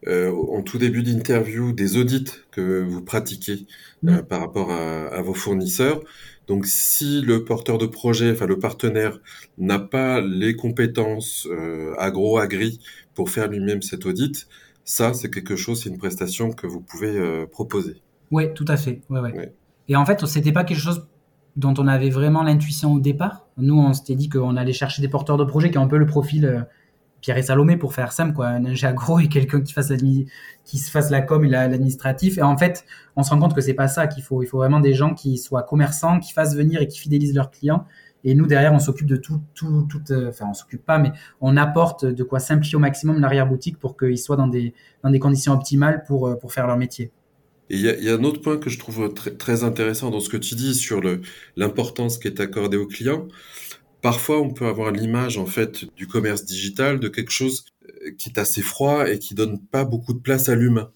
euh, en tout début d'interview des audits que vous pratiquez euh, par rapport à, à, vos fournisseurs. Donc, si le porteur de projet, enfin le partenaire, n'a pas les compétences euh, agro-agri pour faire lui-même cet audit, ça, c'est quelque chose, c'est une prestation que vous pouvez euh, proposer. Oui, tout à fait. Ouais, ouais. Et en fait, c'était pas quelque chose dont on avait vraiment l'intuition au départ. Nous, on s'était dit qu'on allait chercher des porteurs de projet qui ont un peu le profil euh, Pierre et Salomé pour faire simple, quoi. Un ingé agro et quelqu'un qui fasse qui se fasse la com et l'administratif. Et en fait, on se rend compte que c'est pas ça qu'il faut. Il faut vraiment des gens qui soient commerçants, qui fassent venir et qui fidélisent leurs clients. Et nous, derrière, on s'occupe de tout, tout, tout, euh, enfin, on s'occupe pas, mais on apporte de quoi simplifier au maximum l'arrière-boutique pour qu'ils soient dans des, dans des conditions optimales pour, euh, pour faire leur métier. Il y, y a, un autre point que je trouve très, très intéressant dans ce que tu dis sur l'importance qui est accordée aux clients. Parfois, on peut avoir l'image en fait du commerce digital de quelque chose euh, qui est assez froid et qui donne pas beaucoup de place à l'humain.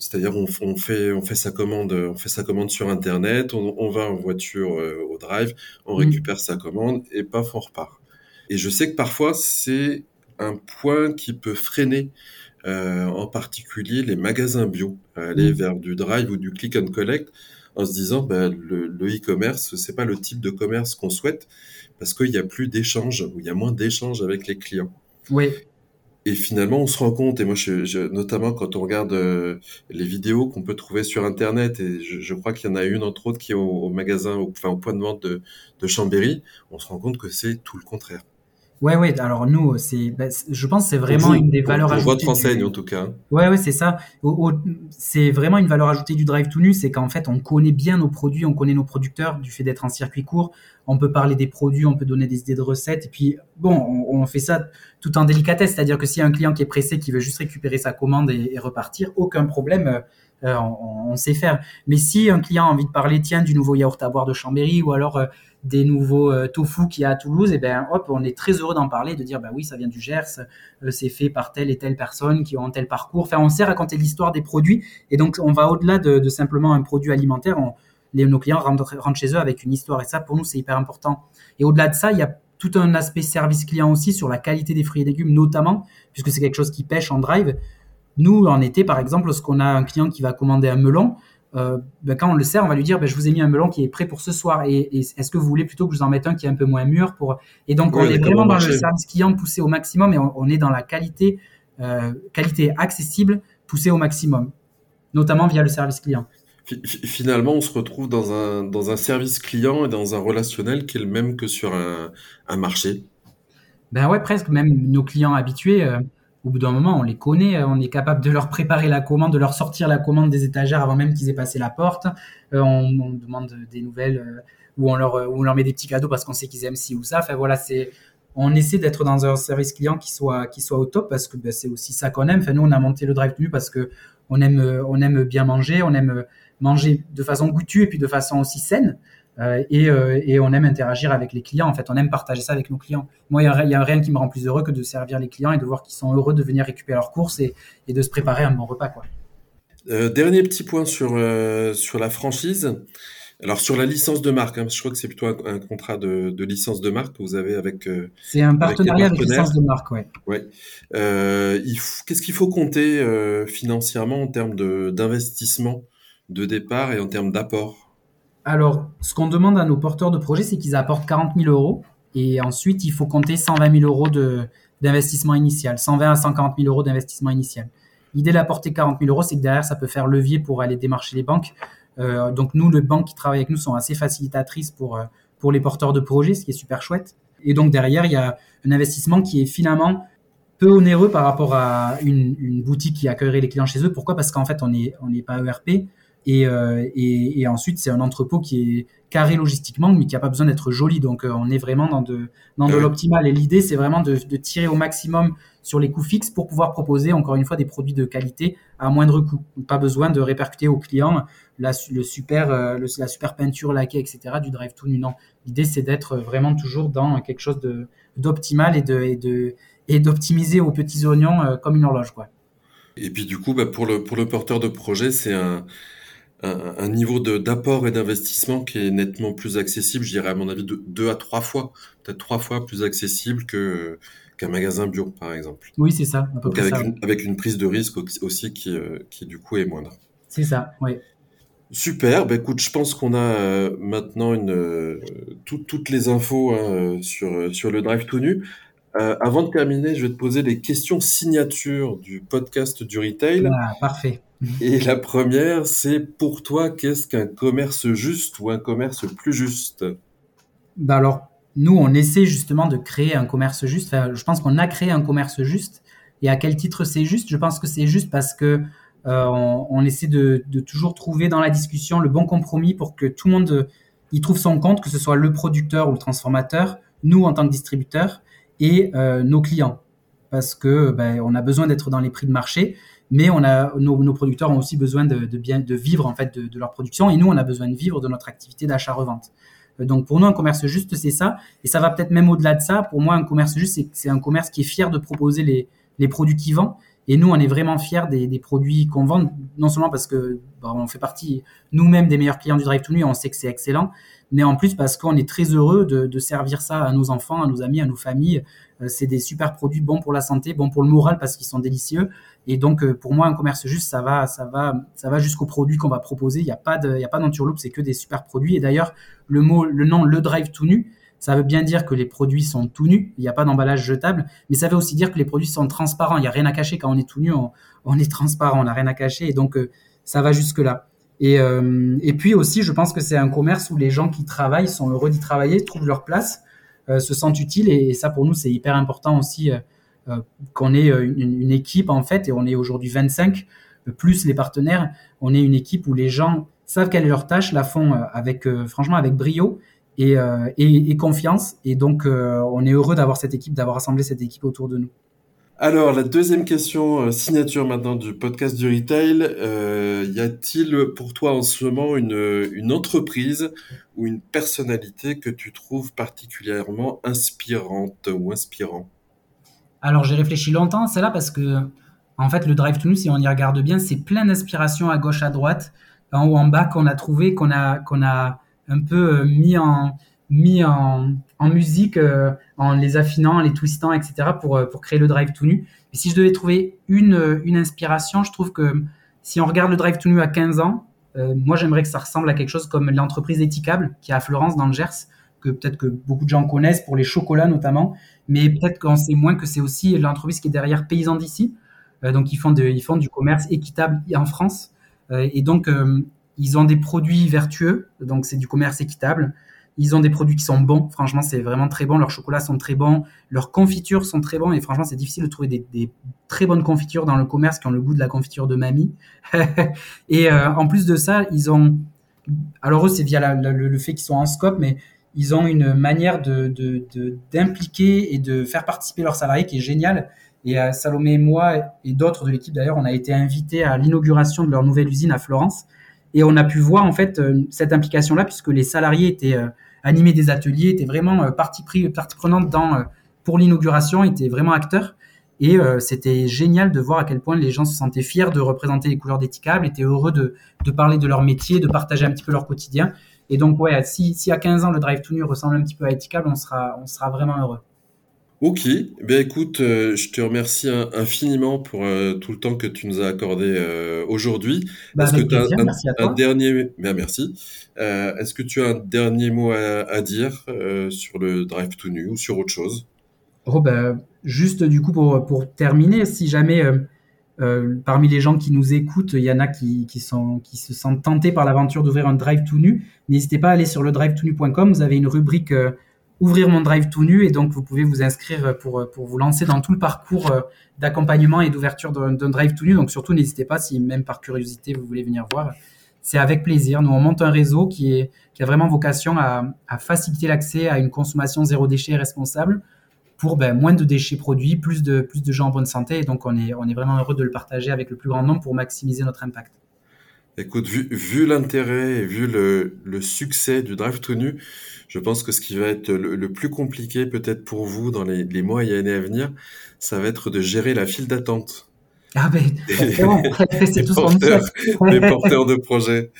C'est-à-dire on, on, fait on fait sa commande on fait sa commande sur internet, on, on va en voiture euh, au drive, on mmh. récupère sa commande et paf on repart. Et je sais que parfois c'est un point qui peut freiner euh, en particulier les magasins bio, aller mmh. vers du drive ou du click and collect en se disant ben, le e-commerce c'est pas le type de commerce qu'on souhaite parce qu'il n'y a plus d'échanges, ou il y a moins d'échanges avec les clients. Oui. Et finalement, on se rend compte, et moi, je, notamment quand on regarde euh, les vidéos qu'on peut trouver sur Internet, et je, crois qu'il y en a une entre autres qui est au, magasin, enfin au point de vente de, de Chambéry, on se rend compte que c'est tout le contraire. Ouais, ouais. Alors nous, c'est, bah, je pense, c'est vraiment une des valeurs ajoutées. Votre enseigne en tout cas. Ouais, ouais, c'est ça. c'est vraiment une valeur ajoutée du drive to nu, c'est qu'en fait, on connaît bien nos produits, on connaît nos producteurs du fait d'être en circuit court. On peut parler des produits, on peut donner des idées de recettes. Et puis, bon, on, fait ça tout en délicatesse, c'est-à-dire que s'il y a un client qui est pressé, qui veut juste récupérer sa commande et, repartir, aucun problème. Euh, euh, on, on, sait faire. Mais si un client a envie de parler, tiens, du nouveau yaourt à boire de Chambéry, ou alors euh, des nouveaux euh, tofu qu'il y a à Toulouse, et ben hop, on est très heureux d'en parler, de dire bah oui, ça vient du Gers, euh, c'est fait par telle et telle personne qui ont tel parcours. Enfin, on sait raconter l'histoire des produits, et donc on va au-delà de, simplement un produit alimentaire. les, nos clients rentrent, chez eux avec une histoire, et ça pour nous c'est hyper important. Et au-delà de ça, il y a tout un aspect service client aussi sur la qualité des fruits et légumes, notamment puisque c'est quelque chose qui pêche en drive. Nous, en été, par exemple, lorsqu'on a un client qui va commander un melon, euh, ben, quand on le sert, on va lui dire ben, je vous ai mis un melon qui est prêt pour ce soir et, est-ce que vous voulez plutôt que je vous en mette un qui est un peu moins mûr pour et donc on est vraiment dans le service client poussé au maximum et on, est dans la qualité euh, qualité accessible poussée au maximum, notamment via le service client. Finalement, on se retrouve dans un, dans un service client et dans un relationnel qui est le même que sur un, un marché? Ben ouais, presque. Même nos clients habitués, euh, au bout d'un moment, on les connaît, euh, on est capable de leur préparer la commande, de leur sortir la commande des étagères avant même qu'ils aient passé la porte. Euh, on, demande des nouvelles euh, ou on leur, met des petits cadeaux parce qu'on sait qu'ils aiment ci ou ça. Enfin voilà, c'est, on essaie d'être dans un service client qui soit, qui soit au top parce que ben, c'est aussi ça qu'on aime. Enfin, nous, on a monté le drive nu parce que on aime, on aime bien manger, on aime manger de façon goûtue et puis de façon aussi saine. Euh, euh, et, on aime interagir avec les clients. En fait, on aime partager ça avec nos clients. Moi, il n'y a, rien qui me rend plus heureux que de servir les clients et de voir qu'ils sont heureux de venir récupérer leurs courses et, de se préparer un bon repas. Quoi. Euh, dernier petit point sur, sur la franchise. Alors sur la licence de marque, hein, je crois que c'est plutôt un, contrat de, licence de marque que vous avez avec. c'est un partenariat avec, licence de marque, ouais. Ouais. Qu'est-ce qu'il faut compter financièrement en termes d'investissement de, départ et en termes d'apport? Alors, ce qu'on demande à nos porteurs de projets, c'est qu'ils apportent 40 000 euros Et ensuite, il faut compter 120 000 euros d'investissement initial, 120 à 140 000 euros d'investissement initial. L'idée d'apporter 40 000 euros, c'est que derrière, ça peut faire levier pour aller démarcher les banques. Euh, donc nous, les banques qui travaillent avec nous sont assez facilitatrices pour, euh, pour les porteurs de projets, ce qui est super chouette. Et donc derrière, il y a un investissement qui est finalement peu onéreux par rapport à une, boutique qui accueillerait les clients chez eux. Pourquoi? Parce qu'en fait, on n'est pas ERP. Et, euh, et, et, ensuite, c'est un entrepôt qui est carré logistiquement, mais qui n'a pas besoin d'être joli. Donc, euh, on est vraiment dans de, dans de l'optimal. Et l'idée, c'est vraiment de, de, tirer au maximum sur les coûts fixes pour pouvoir proposer, encore une fois, des produits de qualité à moindre coût. pas besoin de répercuter aux clients la, le super, euh, la super peinture laquée, etc. du drive to Non, l'idée, c'est d'être vraiment toujours dans quelque chose d'optimal et de, et de, et d'optimiser aux petits oignons euh, comme une horloge. Quoi. Et puis du coup, bah, pour, le, pour le porteur de projet, c'est un, un, un, niveau d'apport et d'investissement qui est nettement plus accessible, je dirais à mon avis de, deux à trois fois, peut-être trois fois plus accessible que qu'un magasin bio, par exemple. Oui, c'est ça. À peu avec, ça. Une, avec une prise de risque aussi qui, euh, qui du coup est moindre. C'est ça, oui. Super, bah écoute, je pense qu'on a euh, maintenant une, euh, tout, toutes les infos hein, sur, sur le Drive tout nu. Euh, avant de terminer, je vais te poser les questions signatures du podcast du retail. Ah, parfait. <laughs> Et la première, c'est pour toi, qu'est-ce qu'un commerce juste ou un commerce plus juste? Bah Alors, nous, on essaie justement de créer un commerce juste. Enfin, je pense qu'on a créé un commerce juste. Et à quel titre c'est juste? Je pense que c'est juste parce que euh, on, essaie de, toujours trouver dans la discussion le bon compromis pour que tout le monde y trouve son compte, que ce soit le producteur ou le transformateur, nous en tant que distributeurs et euh, nos clients. Parce que ben, on a besoin d'être dans les prix de marché, mais on a, nos, producteurs ont aussi besoin de, bien, de vivre en fait de, leur production, et nous, on a besoin de vivre de notre activité d'achat-revente. Euh, donc pour nous, un commerce juste, c'est ça, et ça va peut-être même au-delà de ça. Pour moi, un commerce juste, c'est un commerce qui est fier de proposer les, les produits qu'il vend, et nous, on est vraiment fiers des, produits qu'on vend, non seulement parce que bon, on fait partie nous-mêmes des meilleurs clients du Drive to Nuit, on sait que c'est excellent, mais en plus parce qu'on est très heureux de, de, servir ça à nos enfants, à nos amis, à nos familles. Euh, c'est des super produits bons pour la santé, bons pour le moral parce qu'ils sont délicieux. Et donc euh, pour moi, un commerce juste, ça va, ça va, ça va jusqu'aux produits qu'on va proposer. Il n'y a pas de, a pas d'enturloupe, c'est que des super produits. Et d'ailleurs, le mot, le nom, le drive tout nu, ça veut bien dire que les produits sont tout nus, il n'y a pas d'emballage jetable, mais ça veut aussi dire que les produits sont transparents, il n'y a rien à cacher. Quand on est tout nu, on, est transparent, on n'a rien à cacher, et donc euh, ça va jusque-là. Et, et puis aussi, je pense que c'est un commerce où les gens qui travaillent sont heureux d'y travailler, trouvent leur place, se sentent utiles. Et, ça, pour nous, c'est hyper important aussi euh, euh qu'on ait une, une, équipe, en fait, et on est aujourd'hui 25, plus les partenaires. On est une équipe où les gens savent quelle est leur tâche, la font avec, franchement, avec brio. Et, et, et, confiance. Et donc, on est heureux d'avoir cette équipe, d'avoir assemblé cette équipe autour de nous. Alors, la deuxième question, euh, signature maintenant du podcast du retail. Euh, y a-t-il pour toi en ce moment une, une entreprise ou une personnalité que tu trouves particulièrement inspirante ou inspirant? Alors, j'ai réfléchi longtemps à celle-là parce que, en fait, le Drive to Nous, si on y regarde bien, c'est plein d'inspirations à gauche, à droite, en haut, en bas, qu'on a trouvé, qu'on a, un peu euh, mis en, en musique euh, en les affinant, en les twistant, etc. pour, euh, pour créer le drive tout nu. Et si je devais trouver une, une inspiration, je trouve que si on regarde le drive tout nu à 15 ans, euh, moi j'aimerais que ça ressemble à quelque chose comme l'entreprise Éticable qui est à Florence dans le Gers, que peut-être que beaucoup de gens connaissent pour les chocolats notamment, mais peut-être qu'on sait moins que c'est aussi l'entreprise qui est derrière Paysans d'ici. Euh, donc ils font, de, ils font du commerce équitable en France. Euh, et donc ils ont des produits vertueux, donc c'est du commerce équitable. Ils ont des produits qui sont bons. Franchement, c'est vraiment très bon. Leurs chocolats sont très bons. Leurs confitures sont très bons. Et franchement, c'est difficile de trouver des, très bonnes confitures dans le commerce qui ont le goût de la confiture de mamie. <laughs> et euh, en plus de ça, ils ont. Alors, eux, c'est via le, fait qu'ils sont en scope, mais ils ont une manière d'impliquer de, de, et de faire participer leurs salariés qui est géniale. Et euh, Salomé et moi, et d'autres de l'équipe d'ailleurs, on a été invités à l'inauguration de leur nouvelle usine à Florence. Et on a pu voir en fait euh, cette implication-là puisque les salariés étaient animés des ateliers, étaient vraiment euh, partie, partie prenante dans, pour l'inauguration, étaient vraiment acteurs. Et c'était génial de voir à quel point les gens se sentaient fiers de représenter les couleurs d'Éticable, étaient heureux de, de parler de leur métier, de partager un petit peu leur quotidien. Et donc, ouais, si, si à 15 ans le Drive to Nu ressemble un petit peu à Éticable, on sera, on sera vraiment heureux. Ok, ben écoute, euh, je te remercie infiniment pour euh, tout le temps que tu nous as accordé euh, aujourd'hui. Bah, Est-ce que tu as un, merci à un toi. dernier, ben merci. Est-ce que tu as un dernier mot à, à dire sur le Drive to Nu ou sur autre chose? Oh, bah, juste du coup pour, pour terminer, si jamais parmi les gens qui nous écoutent, il y en a qui, qui, sont, qui se sentent tentés par l'aventure d'ouvrir un drive tout nu, n'hésitez pas à aller sur le drive. Vous avez une rubrique Ouvrir mon drive tout nu et donc vous pouvez vous inscrire pour, pour vous lancer dans tout le parcours euh, d'accompagnement et d'ouverture d'un drive tout nu. Donc surtout n'hésitez pas si même par curiosité vous voulez venir voir. C'est avec plaisir. Nous on monte un réseau qui, est, qui a vraiment vocation à, à faciliter l'accès à une consommation zéro déchet et responsable pour ben, moins de déchets produits, plus de, plus de gens en bonne santé. Et donc, on est, on est vraiment heureux de le partager avec le plus grand nombre pour maximiser notre impact. Écoute, vu, vu l'intérêt et vu le, le succès du Drive to Nu, je pense que ce qui va être le, le plus compliqué peut-être pour vous dans les, les mois et années à venir, ça va être de gérer la file d'attente Ah ben, c'est tout porteurs, des porteurs de projets.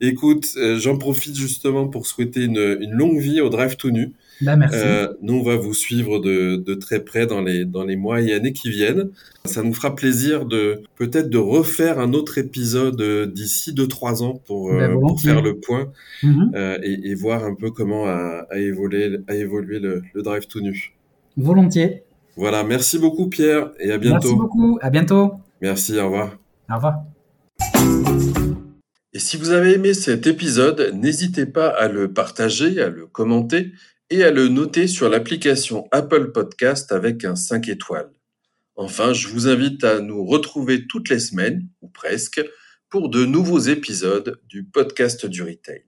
Écoute, euh, j'en profite justement pour souhaiter une, une longue vie au Drive to Nu. Ben, merci. Euh, nous, on va vous suivre de, de très près dans les, dans les mois et années qui viennent. Ça nous fera plaisir de peut-être de refaire un autre épisode euh, d'ici deux trois ans pour, Ben, euh, pour faire le point Mhm. euh, et, et voir un peu comment a, a évolué, a évolué le, le Drive to Nu. Volontiers. Voilà, merci beaucoup Pierre et à Merci bientôt. beaucoup. À bientôt. Merci, au revoir. Au revoir. Et si vous avez aimé cet épisode, n'hésitez pas à le partager, à le commenter et à le noter sur l'application Apple Podcast avec un 5 étoiles. Enfin, je vous invite à nous retrouver toutes les semaines, ou presque, pour de nouveaux épisodes du podcast du retail.